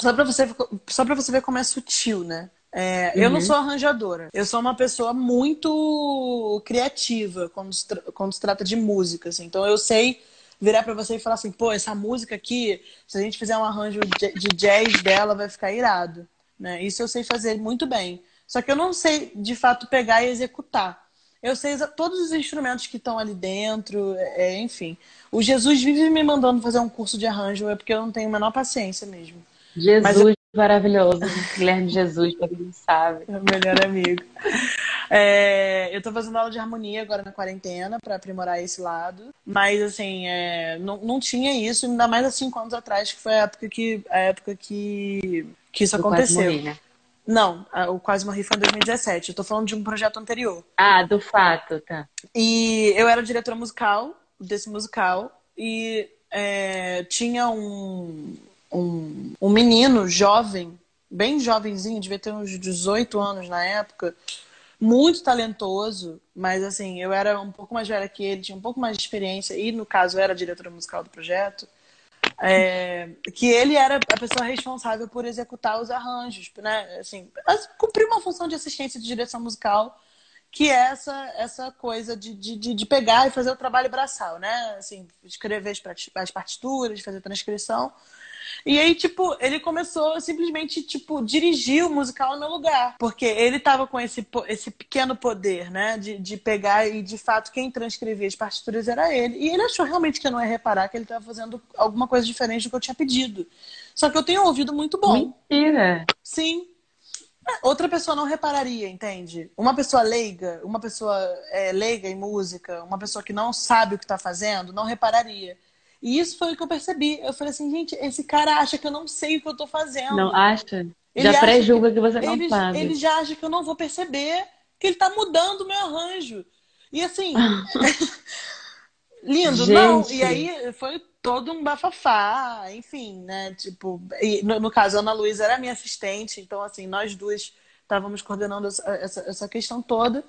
Só para você, só você ver como é sutil, né? É, uhum. Eu não uhum. sou arranjadora. Eu sou uma pessoa muito criativa quando se, quando se trata de música. Assim. Então eu sei virar para você e falar assim: pô, essa música aqui, se a gente fizer um arranjo de jazz dela, vai ficar irado. Né? Isso eu sei fazer muito bem. Só que eu não sei de fato pegar e executar. Eu sei todos os instrumentos que estão ali dentro, é, enfim. O Jesus vive me mandando fazer um curso de arranjo, é porque eu não tenho a menor paciência mesmo. Jesus Maravilhoso, Guilherme Jesus, pra quem não sabe. Meu melhor amigo. É, eu tô fazendo aula de harmonia agora na quarentena para aprimorar esse lado. Mas assim, é, não, não tinha isso, ainda mais há cinco anos atrás, que foi a época que, a época que, que isso aconteceu. Morri, né? Não, o Quase Morri foi em 2017. Eu tô falando de um projeto anterior. Ah, do fato, tá. E eu era diretora musical desse musical e é, tinha um, um, um menino jovem, bem jovenzinho, devia ter uns 18 anos na época, muito talentoso, mas assim, eu era um pouco mais velha que ele, tinha um pouco mais de experiência, e no caso era diretora musical do projeto. É, que ele era a pessoa responsável por executar os arranjos, né? Assim, cumprir uma função de assistência de direção musical, que é essa, essa coisa de, de, de pegar e fazer o trabalho braçal, né? Assim, escrever as partituras, fazer transcrição. E aí, tipo, ele começou simplesmente, tipo, dirigir o musical no meu lugar. Porque ele tava com esse, esse pequeno poder, né? De, de pegar e, de fato, quem transcrevia as partituras era ele. E ele achou realmente que eu não ia reparar que ele tava fazendo alguma coisa diferente do que eu tinha pedido. Só que eu tenho um ouvido muito bom. Mentira! Sim. É, outra pessoa não repararia, entende? Uma pessoa leiga, uma pessoa é, leiga em música, uma pessoa que não sabe o que está fazendo, não repararia. E isso foi o que eu percebi. Eu falei assim, gente, esse cara acha que eu não sei o que eu tô fazendo. Não acha? Ele já pré-julga que, que, você não ele, sabe. Ele já acha que eu não vou perceber que ele tá mudando o meu arranjo. E assim. <laughs> lindo, gente. não. E aí foi todo um bafafá, enfim, né? Tipo, no, no, caso, a Ana Luísa era minha assistente, então, assim, nós duas estávamos coordenando essa, essa, essa questão toda.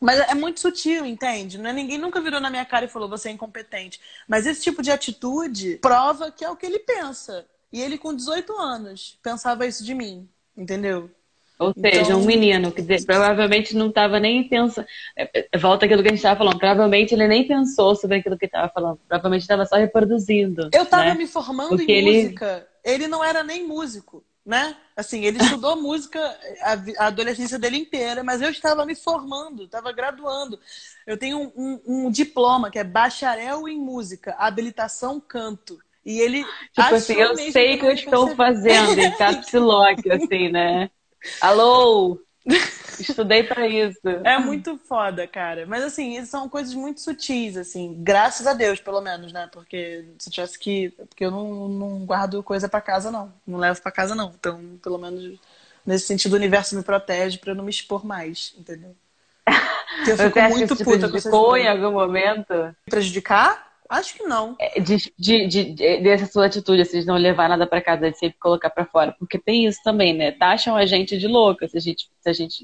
Mas é muito sutil, entende? Não é, ninguém nunca virou na minha cara e falou você é incompetente. Mas esse tipo de atitude prova que é o que ele pensa. E ele, com 18 anos, pensava isso de mim, entendeu? Ou seja, então... um menino que provavelmente não estava nem pensando. É, é, volta aquilo que a gente estava falando. Provavelmente ele nem pensou sobre aquilo que estava falando. Provavelmente estava só reproduzindo. Eu estava né? me formando Porque em ele... música. Ele não era nem músico né? Assim, ele estudou <laughs> música a, a, adolescência dele inteira, mas eu estava me formando, estava graduando. Eu tenho um, um, um, diploma que é bacharel em música, habilitação canto. E ele. Tipo assim, eu sei que eu estou fazendo em caps lock, <laughs> assim, né? Alô! <laughs> Estudei para isso. É muito foda, cara. Mas assim, são coisas muito sutis, assim. Graças a Deus, pelo menos, né? Porque se tivesse que. Porque eu não, não guardo coisa para casa, não. Não levo para casa, não. Então, pelo menos, nesse sentido, o universo me protege para eu não me expor mais, entendeu? <laughs> Porque eu fico muito que puta com em algum momento? Prejudicar? Acho que não. É, de, de, de, dessa sua atitude, assim, de não levar nada para casa, de sempre colocar para fora. Porque tem isso também, né? Taxam a gente de louca se a gente, se a gente,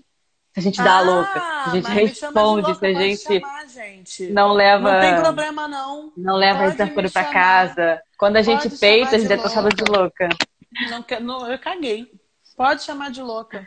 se a gente dá ah, a louca. Se a gente responde, se a gente, chamar, gente, não leva. Não tem problema, não. Não leva Pode desaforo para casa. Quando a gente Pode peita, a gente é taxada de louca. Não, não, eu caguei. Pode chamar de louca.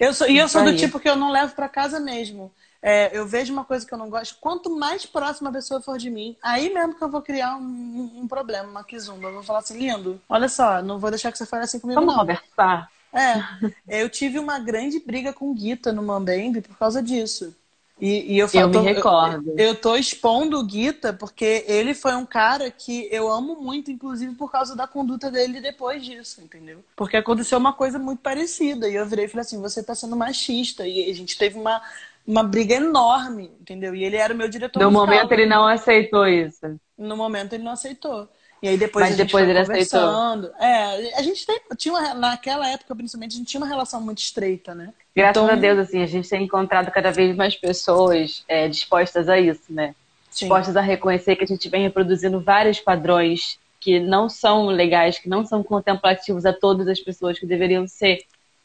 Eu sou, e eu sou do tipo que eu não levo para casa mesmo é, eu vejo uma coisa que eu não gosto, quanto mais próxima a pessoa for de mim, aí mesmo que eu vou criar um, um problema, uma quizumba. Eu vou falar assim, lindo, olha só, não vou deixar que você fale assim comigo. Vamos não. conversar. É, eu tive uma grande briga com o Guita no Mambembe por causa disso. E, e eu, falo, eu me recordo. Eu, eu tô expondo o Guita porque ele foi um cara que eu amo muito, inclusive por causa da conduta dele depois disso, entendeu? Porque aconteceu uma coisa muito parecida. E eu virei e falei assim: você tá sendo machista. E a gente teve uma uma briga enorme, entendeu? E ele era o meu diretor No musical. momento ele não aceitou isso. No momento ele não aceitou. E aí depois Mas a gente depois ele conversando. aceitou. É, a gente tem, tinha uma, naquela época principalmente a gente tinha uma relação muito estreita, né? Graças então... a Deus assim, a gente tem encontrado cada vez mais pessoas é, dispostas a isso, né? Sim. Dispostas a reconhecer que a gente vem reproduzindo vários padrões que não são legais, que não são contemplativos a todas as pessoas que deveriam ser.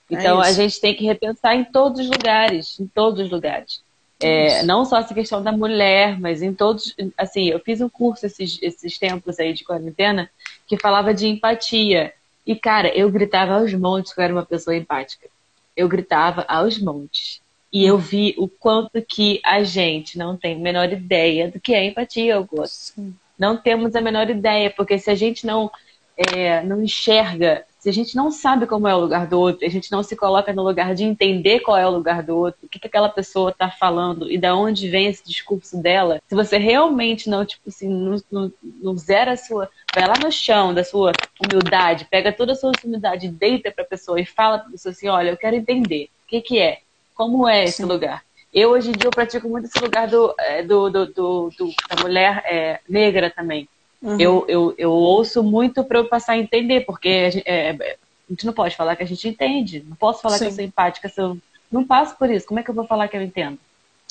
É então é a gente tem que repensar em todos os lugares, em todos os lugares. É, não só essa questão da mulher, mas em todos. Assim, eu fiz um curso esses, esses tempos aí de quarentena que falava de empatia. E, cara, eu gritava aos montes que eu era uma pessoa empática. Eu gritava aos montes. E eu vi o quanto que a gente não tem a menor ideia do que é empatia, Augusto. Não temos a menor ideia, porque se a gente não, é, não enxerga se a gente não sabe como é o lugar do outro, a gente não se coloca no lugar de entender qual é o lugar do outro, o que, que aquela pessoa está falando e da onde vem esse discurso dela, se você realmente não, tipo assim, não, não, não zera a sua. Vai lá no chão da sua humildade, pega toda a sua humildade, deita para a pessoa e fala para a pessoa assim: olha, eu quero entender o que, que é, como é esse Sim. lugar. Eu, hoje em dia, eu pratico muito esse lugar do, é, do, do, do, do da mulher é, negra também. Uhum. Eu, eu, eu ouço muito para eu passar a entender, porque é, é, A gente não pode falar que a gente entende. Não posso falar Sim. que eu sou empática se eu não passo por isso. Como é que eu vou falar que eu entendo?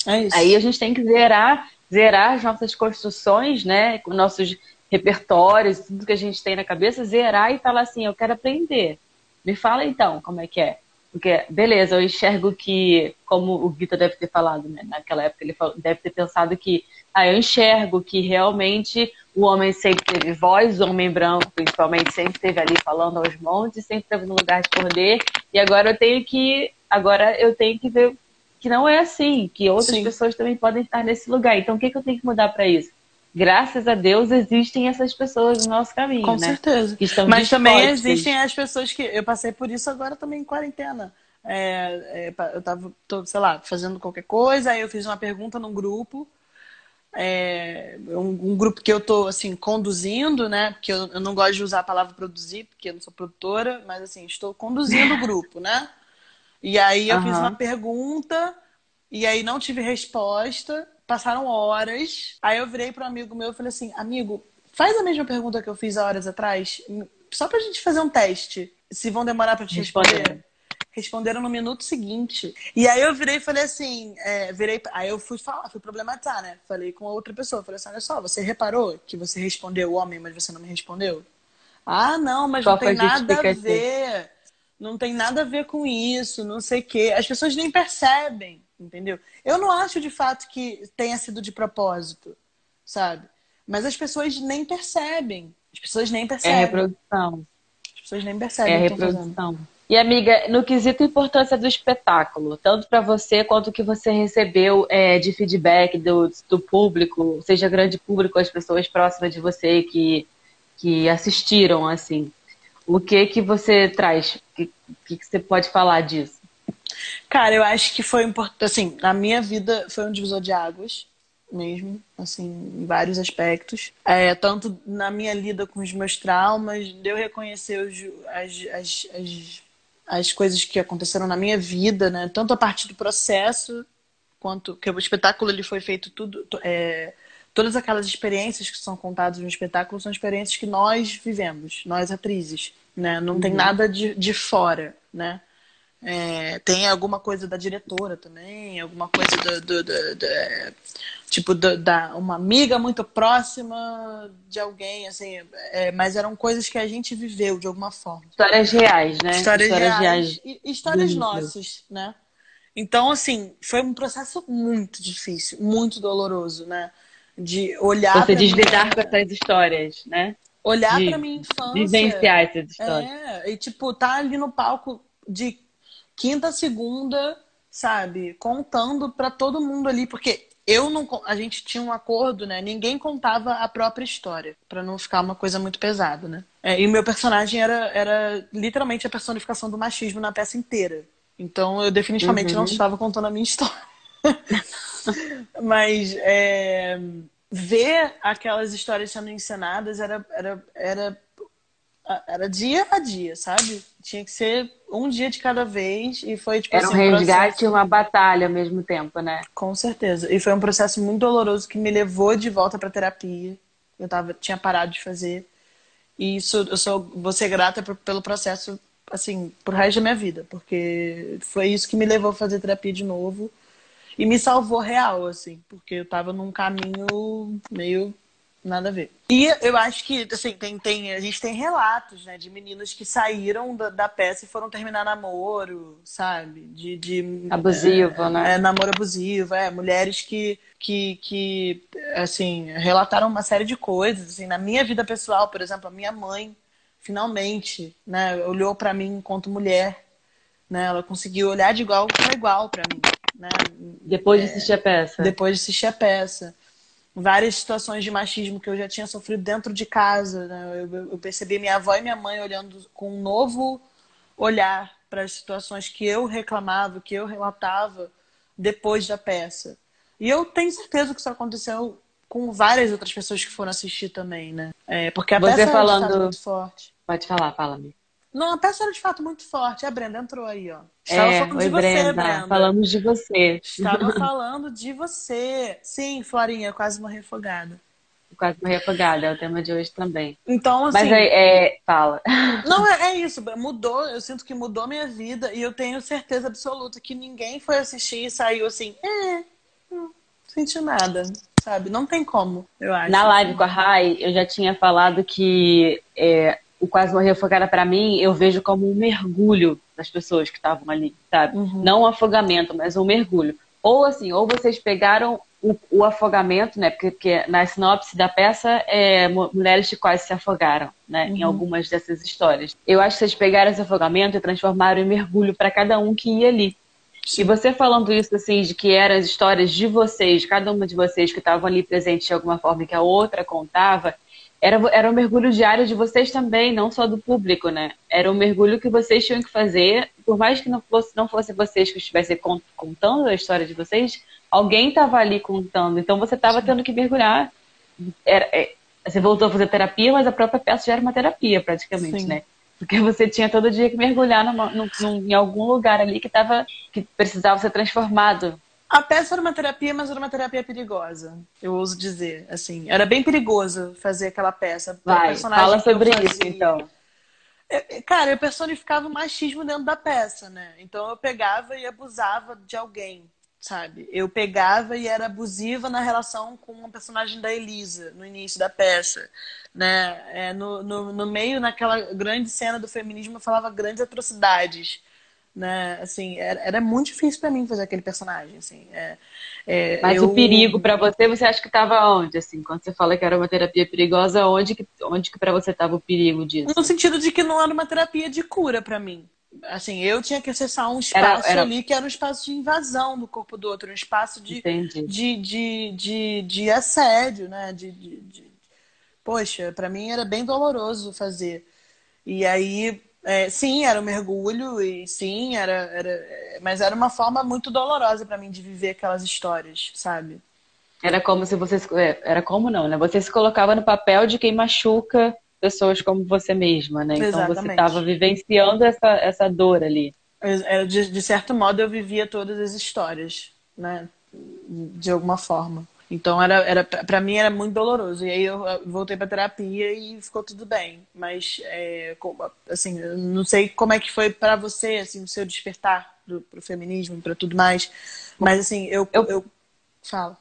É isso. Aí a gente tem que zerar, zerar as nossas construções, né? Nossos repertórios, tudo que a gente tem na cabeça, zerar e falar assim, eu quero aprender. Me fala então como é que é. Porque, beleza, eu enxergo que, como o Vitor deve ter falado, né? Naquela época ele deve ter pensado que, ah, eu enxergo que realmente o homem sempre teve voz, o homem branco, principalmente, sempre esteve ali falando aos montes, sempre esteve no lugar de poder, e agora eu tenho que, agora eu tenho que ver que não é assim, que outras Sim. pessoas também podem estar nesse lugar. Então, o que, que eu tenho que mudar para isso? Graças a Deus existem essas pessoas no nosso caminho, Com né? certeza. Mas também existem as pessoas que eu passei por isso agora também em quarentena. É, é, eu tava, tô, sei lá, fazendo qualquer coisa, aí eu fiz uma pergunta num grupo, é, um, um, grupo que eu tô assim conduzindo, né? Porque eu, eu, não gosto de usar a palavra produzir, porque eu não sou produtora, mas assim estou conduzindo o grupo, né? E aí eu uhum. fiz uma pergunta e aí não tive resposta. Passaram horas. Aí eu virei para um amigo meu e falei assim: amigo, faz a mesma pergunta que eu fiz há horas atrás, só pra gente fazer um teste. Se vão demorar para te responder. Responderam no minuto seguinte. E aí eu virei e falei assim, é, virei, aí eu fui falar, fui problematizar, né? Falei com outra pessoa, falei assim, olha só, você reparou que você respondeu o homem, mas você não me respondeu? Ah, não, mas não tem nada a ver. Não tem nada a ver com isso, não sei o quê. As pessoas nem percebem entendeu? Eu não acho de fato que tenha sido de propósito, sabe? Mas as pessoas nem percebem. As pessoas nem percebem. É reprodução. As pessoas nem percebem. É reprodução. E amiga, no quesito importância do espetáculo, tanto para você quanto o que você recebeu é, de feedback do, do público, seja grande público, as pessoas próximas de você que, que assistiram, assim, o que que você traz? O que, que, que você pode falar disso? Cara, eu acho que foi importante, assim, na minha vida foi um divisor de águas mesmo, assim, em vários aspectos. É, tanto na minha lida com os meus traumas, de eu reconhecer os, as, as, as, as coisas que aconteceram na minha vida, né? Tanto a partir do processo, quanto que o espetáculo ele foi feito tudo. É, todas aquelas experiências que são contadas no espetáculo são experiências que nós vivemos, nós atrizes, né? Não uhum. tem nada de, de fora, né? É, tem alguma coisa da diretora também, alguma coisa do, do, do, do tipo da uma amiga muito próxima de alguém, assim, é, mas eram coisas que a gente viveu de alguma forma. Histórias reais, né? Histórias, histórias reais, reais. E, histórias nossas, né? Então, assim, foi um processo muito difícil, muito doloroso, né? De olhar. Você desvendar com essas histórias, né? Olhar para minha infância. Vivenciar essas histórias. É, e tipo, tá ali no palco de quinta, segunda, sabe, contando para todo mundo ali, porque eu não, a gente tinha um acordo, né? Ninguém contava a própria história, para não ficar uma coisa muito pesada, né? É, e o meu personagem era, era literalmente a personificação do machismo na peça inteira. Então eu definitivamente uhum. não estava contando a minha história. <laughs> Mas é, ver aquelas histórias sendo encenadas era, era, era era dia a dia, sabe? Tinha que ser um dia de cada vez e foi tipo Era assim, um resgate processo... e uma batalha ao mesmo tempo, né? Com certeza. E foi um processo muito doloroso que me levou de volta para terapia. Eu tava tinha parado de fazer. E isso eu sou vou ser grata pelo processo assim, pro resto da minha vida, porque foi isso que me levou a fazer terapia de novo e me salvou real assim, porque eu tava num caminho meio Nada a ver. E eu acho que, assim, tem, tem, a gente tem relatos, né, de meninas que saíram da, da peça e foram terminar namoro, sabe? De. de abusivo, é, né? É, namoro abusivo, é. Mulheres que, que, que, assim, relataram uma série de coisas. Assim, na minha vida pessoal, por exemplo, a minha mãe, finalmente, né, olhou para mim enquanto mulher. Né? Ela conseguiu olhar de igual para igual para mim. Né? Depois de assistir a peça. Depois de assistir a peça várias situações de machismo que eu já tinha sofrido dentro de casa. Né? Eu, eu, percebi minha avó e minha mãe olhando com um novo olhar para as situações que eu reclamava, que eu relatava depois da peça. E eu tenho certeza que isso aconteceu com várias outras pessoas que foram assistir também, né? É, porque a Você peça falando... é muito forte. Pode falar, fala-me. Não, a peça era de fato muito forte. A Brenda entrou aí, ó. Estava é, falando de você, Brenda. Brenda. Falamos de você. Estava falando de você. Sim, Florinha, quase morri afogada. Quase Morrer Afogada, é o tema de hoje também. Então, assim... Mas é, é... fala. Não, é, é, isso, mudou, eu sinto que mudou minha vida e eu tenho certeza absoluta que ninguém foi assistir e saiu assim, é, não senti nada, sabe? Não tem como, eu acho. Na live com a Rai, eu já tinha falado que é, o Quase Morrer Afogada, para mim, eu vejo como um mergulho das pessoas que estavam ali, sabe? Uhum. Não um afogamento, mas um mergulho. Ou assim, ou vocês pegaram o, o afogamento, né? Porque, porque, na sinopse da peça, é, mulheres que quase se afogaram, né? Uhum. Em algumas dessas histórias. Eu acho que vocês pegaram esse afogamento e transformaram em mergulho para cada um que ia ali. E você falando isso, assim, de que eram as histórias de vocês, cada uma de vocês que estavam ali presente de alguma forma que a outra contava, era, era um mergulho diário de vocês também, não só do público, né? Era um mergulho que vocês tinham que fazer, por mais que não fosse, não fosse vocês que estivessem contando a história de vocês, alguém estava ali contando. Então você estava tendo que mergulhar. Era, é, você voltou a fazer terapia, mas a própria peça já era uma terapia, praticamente, Sim. né? Porque você tinha todo dia que mergulhar numa, num, num, em algum lugar ali que, tava, que precisava ser transformado a peça era uma terapia, mas era uma terapia perigosa, eu ouso dizer. Assim, era bem perigoso fazer aquela peça. Vai, fala sobre isso, então. cara, eu personificava o machismo dentro da peça, né? Então eu pegava e abusava de alguém, sabe? Eu pegava e era abusiva na relação com a personagem da Elisa, no início da peça. Né? É, no, no, no meio, naquela grande cena do feminismo, eu falava grandes atrocidades né? Assim, era, era muito difícil para mim fazer aquele personagem, assim. É, é, Mas eu... o perigo para você, você acha que estava onde, assim? Quando você fala que era uma terapia perigosa, onde que, onde que para você estava o perigo disso? No sentido de que não era uma terapia de cura para mim. Assim, eu tinha que acessar um espaço era, era... ali que era um espaço de invasão do corpo do outro, um espaço de, de, de, de, de, assédio, né? De, de, de... Poxa, para mim era bem doloroso fazer. E aí é, sim, era um mergulho e sim, era, era, mas era uma forma muito dolorosa para mim de viver aquelas histórias, sabe? Era como se você é, era como não, né? Você se colocava no papel de quem machuca pessoas como você mesma, né? Então Exatamente. você estava vivenciando essa, essa dor ali. Era, de, de certo modo eu vivia todas as histórias, né? De alguma forma. Então era, era para mim era muito doloroso. E aí eu voltei para terapia e ficou tudo bem. Mas é, assim, eu não sei como é que foi para você assim o seu despertar do, pro feminismo, para tudo mais. Mas assim, eu eu, eu falo.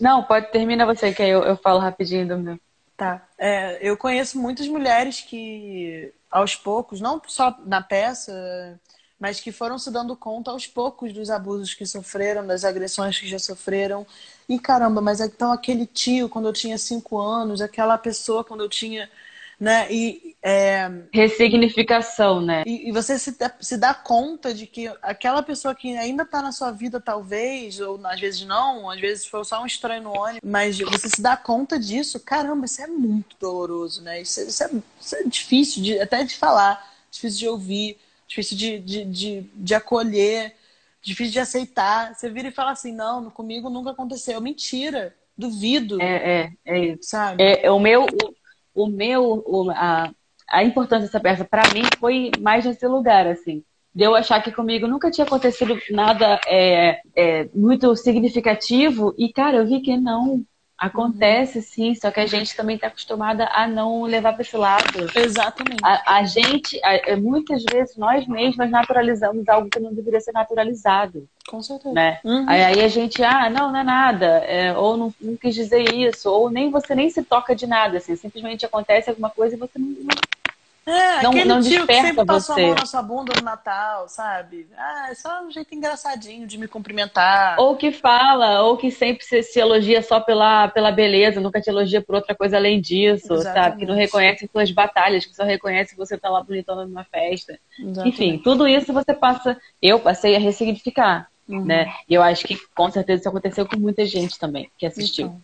Não, pode terminar você que aí eu, eu falo rapidinho do meu. Tá. É, eu conheço muitas mulheres que aos poucos, não só na peça, mas que foram se dando conta aos poucos dos abusos que sofreram, das agressões que já sofreram. E caramba, mas então aquele tio quando eu tinha cinco anos, aquela pessoa quando eu tinha. Né? E, é... Ressignificação, né? E, e, você se, se dá conta de que aquela pessoa que ainda está na sua vida, talvez, ou às vezes não, às vezes foi só um estranho no ônibus, mas você se dá conta disso, caramba, isso é muito doloroso, né? Isso, é, isso é, isso é difícil de, até de falar, difícil de ouvir difícil de, de, de, de acolher, difícil de aceitar. Você vira e fala assim, não, comigo nunca aconteceu. Mentira, duvido. É, é, é isso. Sabe? É, é o meu, o, o meu, o, a, a importância dessa peça para mim foi mais nesse lugar, assim. De eu achar que comigo nunca tinha acontecido nada é, é, muito significativo e, cara, eu vi que não, Acontece sim, só que a gente também está acostumada a não levar para esse lado. Exatamente. A, a gente, a, é, muitas vezes, nós mesmas naturalizamos algo que não deveria ser naturalizado. Com certeza. Né? Uhum. Aí, aí, a gente, ah, não, não é nada, é, ou não, não, quis dizer isso, ou nem você nem se toca de nada, assim, simplesmente acontece alguma coisa e você não, não é, não, aquele não tio que sempre passou você. a mão na sua bunda no Natal, sabe? Ah, é só um jeito engraçadinho de me cumprimentar. Ou que fala, ou que sempre se, se elogia só pela, pela beleza, nunca te elogia por outra coisa além disso, Exatamente. sabe? Que não reconhece suas batalhas, que só reconhece que você tá lá bonitona numa festa. Exatamente. Enfim, tudo isso você passa, eu passei a ressignificar, uhum. né? E eu acho que com certeza isso aconteceu com muita gente também que assistiu. Então.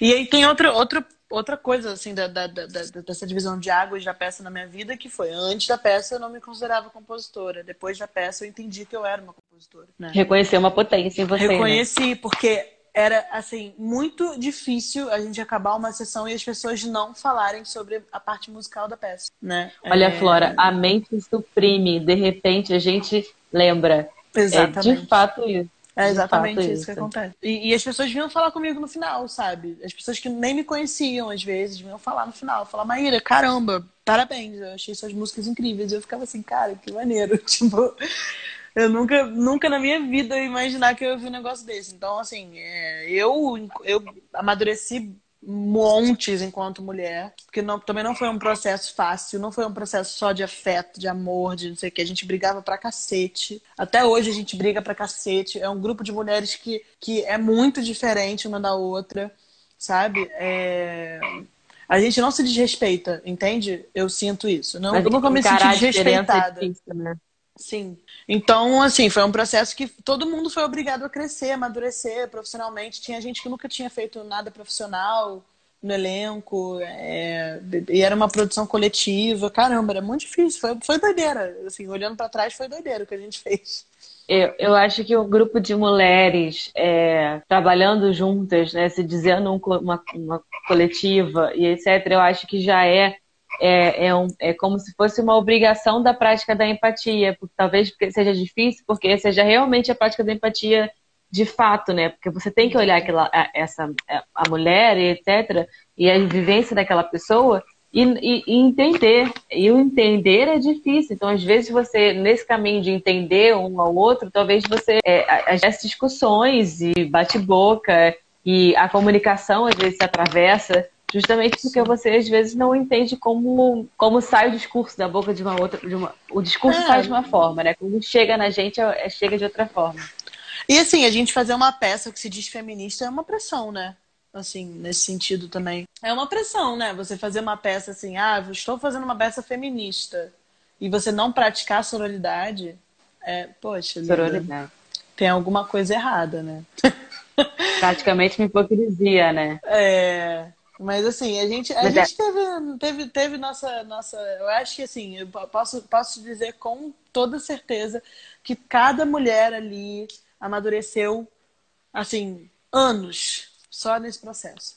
E aí tem outro, outro outra coisa, assim, da, da, da, dessa divisão de águas da peça na minha vida, que foi antes da peça eu não me considerava compositora. Depois da peça eu entendi que eu era uma compositora. Né? Reconheceu uma potência em você. Né? Reconheci, né? porque era, assim, muito difícil a gente acabar uma sessão e as pessoas não falarem sobre a parte musical da peça, né? Olha, é... Flora, a mente suprime. De repente a gente lembra. Exatamente. É de fato isso. É exatamente isso, isso, que acontece. E, e, as pessoas vinham falar comigo no final, sabe? As pessoas que nem me conheciam, às vezes, vinham falar no final. Falar, Maíra, caramba, parabéns, eu achei suas músicas incríveis. E eu ficava assim, cara, que maneiro. <laughs> Tipo, eu nunca, nunca na minha vida ia imaginar que eu ia ouvir um negócio desse. Então, assim, é, eu, eu amadureci montes enquanto mulher, porque não, também não foi um processo fácil, não foi um processo só de afeto, de amor, de não sei o que. A gente brigava pra cacete. Até hoje a gente briga pra cacete. É um grupo de mulheres que, que é muito diferente uma da outra, sabe? É... A gente não se desrespeita, entende? Eu sinto isso. Não, eu nunca me senti desrespeitada. É difícil, né? Sim. Então, assim, foi um processo que todo mundo foi obrigado a crescer, amadurecer profissionalmente. Tinha gente que nunca tinha feito nada profissional no elenco, é, e era uma produção coletiva. Caramba, era muito difícil. Foi, foi doideira. Assim, olhando para trás, foi doideira o que a gente fez. Eu, eu acho que o um grupo de mulheres é, trabalhando juntas, né, se dizendo um, uma, uma coletiva e etc., eu acho que já é é, é, um, é como se fosse uma obrigação da prática da empatia, porque, talvez seja difícil, porque seja realmente a prática da empatia de fato, né? Porque você tem que olhar aquela, a, essa, a mulher e etc., e a vivência daquela pessoa e, e, e, entender. E o entender é difícil. Então, às vezes, você, nesse caminho de entender um ao outro, talvez você. É, as discussões e bate-boca e a comunicação, às vezes, se atravessa Justamente porque você às vezes não entende como, como sai o discurso da boca de uma outra. De uma, o discurso é. sai de uma forma, né? Como chega na gente, é, é, chega de outra forma. E assim, a gente fazer uma peça que se diz feminista é uma pressão, né? Assim, nesse sentido também. É uma pressão, né? Você fazer uma peça assim, ah, estou fazendo uma peça feminista. E você não praticar sororidade, é, poxa, sororidade. tem alguma coisa errada, né? <laughs> Praticamente uma hipocrisia, né? É. Mas assim, a gente, a gente é... teve, teve, teve nossa, nossa. Eu acho que assim, eu posso, posso dizer com toda certeza que cada mulher ali amadureceu assim, anos só nesse processo.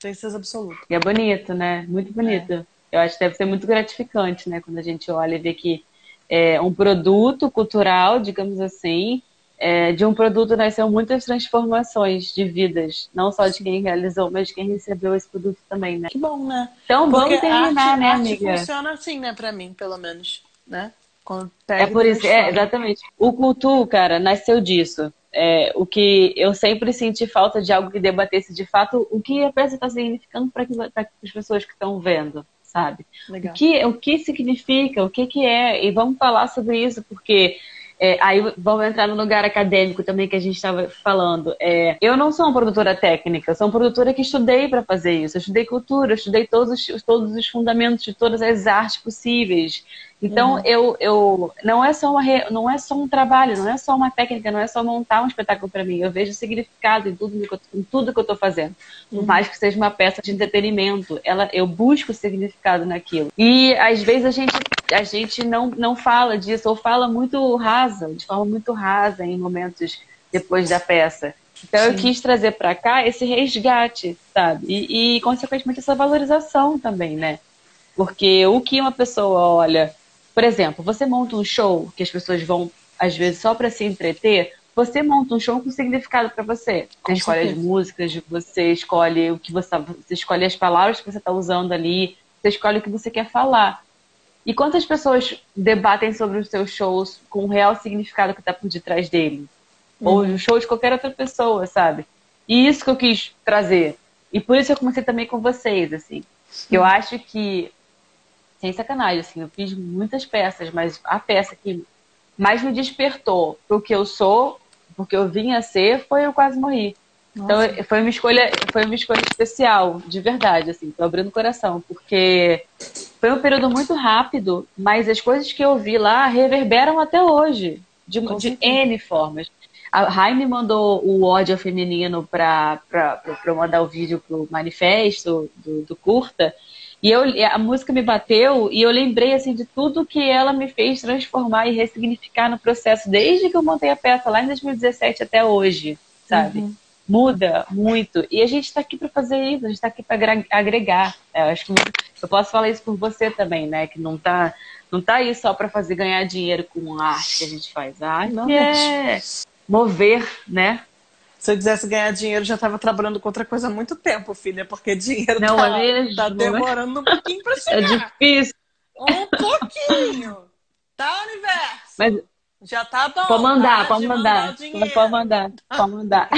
Tenho certeza absoluta. E é bonito, né? Muito bonito. É. Eu acho que deve ser muito gratificante, né? Quando a gente olha e vê que é um produto cultural, digamos assim, é, de um produto nasceu muitas transformações de vidas, não só de quem realizou, mas de quem recebeu esse produto também, né? Que bom, né? Então Porque vamos terminar, arte, né, arte amiga? funciona assim, né, pra mim, pelo menos, né? é por isso, é, exatamente. O Cultu, cara, nasceu disso. É, o que eu sempre senti falta de algo que debatesse de fato o que a peça está significando para as pessoas que estão vendo, sabe? Legal. O que, o que significa, o que, que é, e vamos falar sobre isso, porque é, aí vamos entrar no lugar acadêmico também que a gente estava falando. É, eu não sou uma produtora técnica, sou uma produtora que estudei para fazer isso. Eu estudei cultura, eu estudei todos os, todos os fundamentos de todas as artes possíveis. Então, uhum. eu, eu não é só uma não é só um trabalho, não é só uma técnica, não é só montar um espetáculo para mim. Eu vejo significado em tudo em tudo que eu estou fazendo. Por uhum. mais que seja uma peça de entretenimento, ela eu busco significado naquilo. E às vezes a gente a gente não não fala disso ou fala muito rasa, de forma muito rasa em momentos depois da peça. Então Sim. eu quis trazer para cá esse resgate, sabe? E, e consequentemente essa valorização também, né? Porque o que uma pessoa olha por exemplo, você monta um show que as pessoas vão, às vezes, só para se entreter. Você monta um show com significado para você. Você escolhe as músicas, você escolhe o que você, você escolhe as palavras que você está usando ali, você escolhe o que você quer falar. E quantas pessoas debatem sobre os seus shows com o real significado que está por detrás dele? Uhum. Ou o show de qualquer outra pessoa, sabe? E isso que eu quis trazer. E por isso eu comecei também com vocês, assim. Eu acho que sem sacanagem, assim, eu fiz muitas peças, mas a peça que mais me despertou pro que eu sou, porque eu vim a ser, foi Eu Quase Morri. Então, Nossa. Então foi uma escolha, foi uma escolha especial, de verdade, assim, tô abrindo o coração, porque foi um período muito rápido, mas as coisas que eu vi lá reverberam até hoje, de, de N formas. A Raime mandou o ódio feminino para mandar o vídeo pro manifesto do, do curta. E eu, a música me bateu e eu lembrei assim de tudo que ela me fez transformar e ressignificar no processo, desde que eu montei a peça lá em 2017 até hoje, sabe? Uhum. Muda muito. E a gente está aqui para fazer isso, a gente está aqui para agregar. Eu acho que eu posso falar isso por você também, né? Que não tá, não tá aí só para fazer ganhar dinheiro com a arte que a gente faz. A arte não, é, mover, né? Se eu quisesse ganhar dinheiro, já estava trabalhando com outra coisa há muito tempo, filha, porque dinheiro não, tá, é tá demorando um pouquinho para é chegar. É difícil. Um pouquinho. Tá, universo? Mas já tá bom. Pode mandar, pode mandar. Pode mandar, pode <laughs> mandar.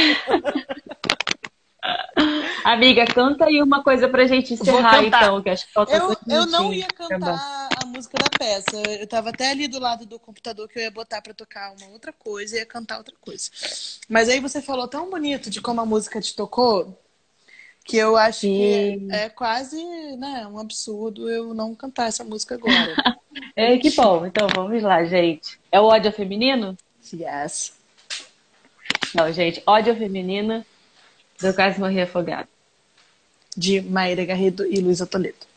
Amiga, canta aí uma coisa pra gente encerrar, então, que acho que falta Eu, eu não ia cantar a música da peça. Eu tava até ali do lado do computador que eu ia botar pra tocar uma outra coisa e ia cantar outra coisa. Mas aí você falou tão bonito de como a música te tocou que eu acho que é quase né, um absurdo eu não cantar essa música agora. <laughs> é, que bom. Então, vamos lá, gente. É o ódio feminino? Yes. Não, gente, ódio feminino do Quase Morrer Afogado. De Maíra Garrido e Luísa Toledo.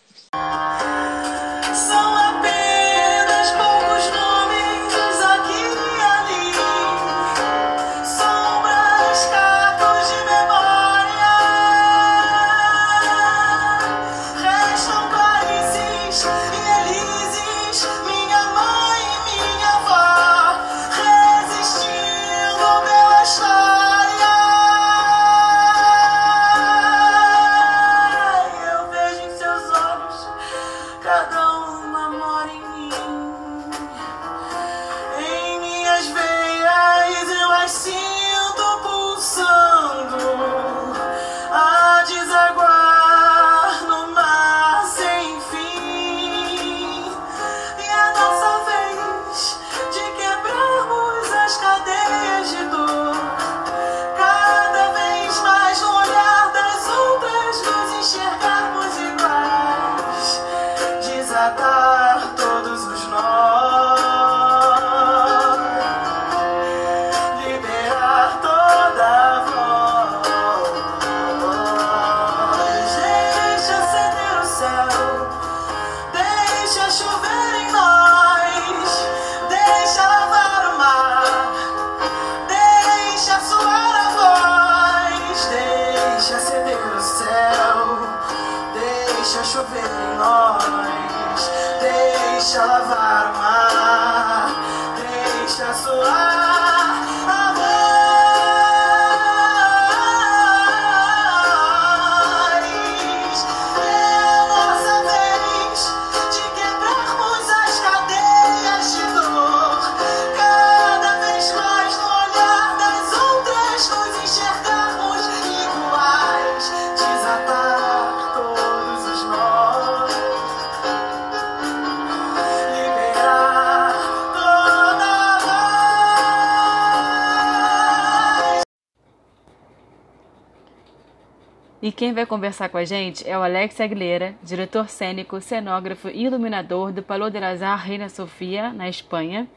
Quem vai conversar com a gente é o Alex Aguilera, diretor cênico, cenógrafo e iluminador do Palau de las Arts Reina Sofia, na Espanha.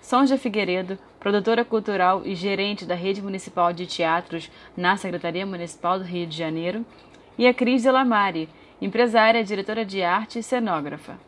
Sonja Figueiredo, produtora cultural e gerente da Rede Municipal de Teatros na Secretaria Municipal do Rio de Janeiro. E a Cris Delamare, empresária, diretora de arte e cenógrafa.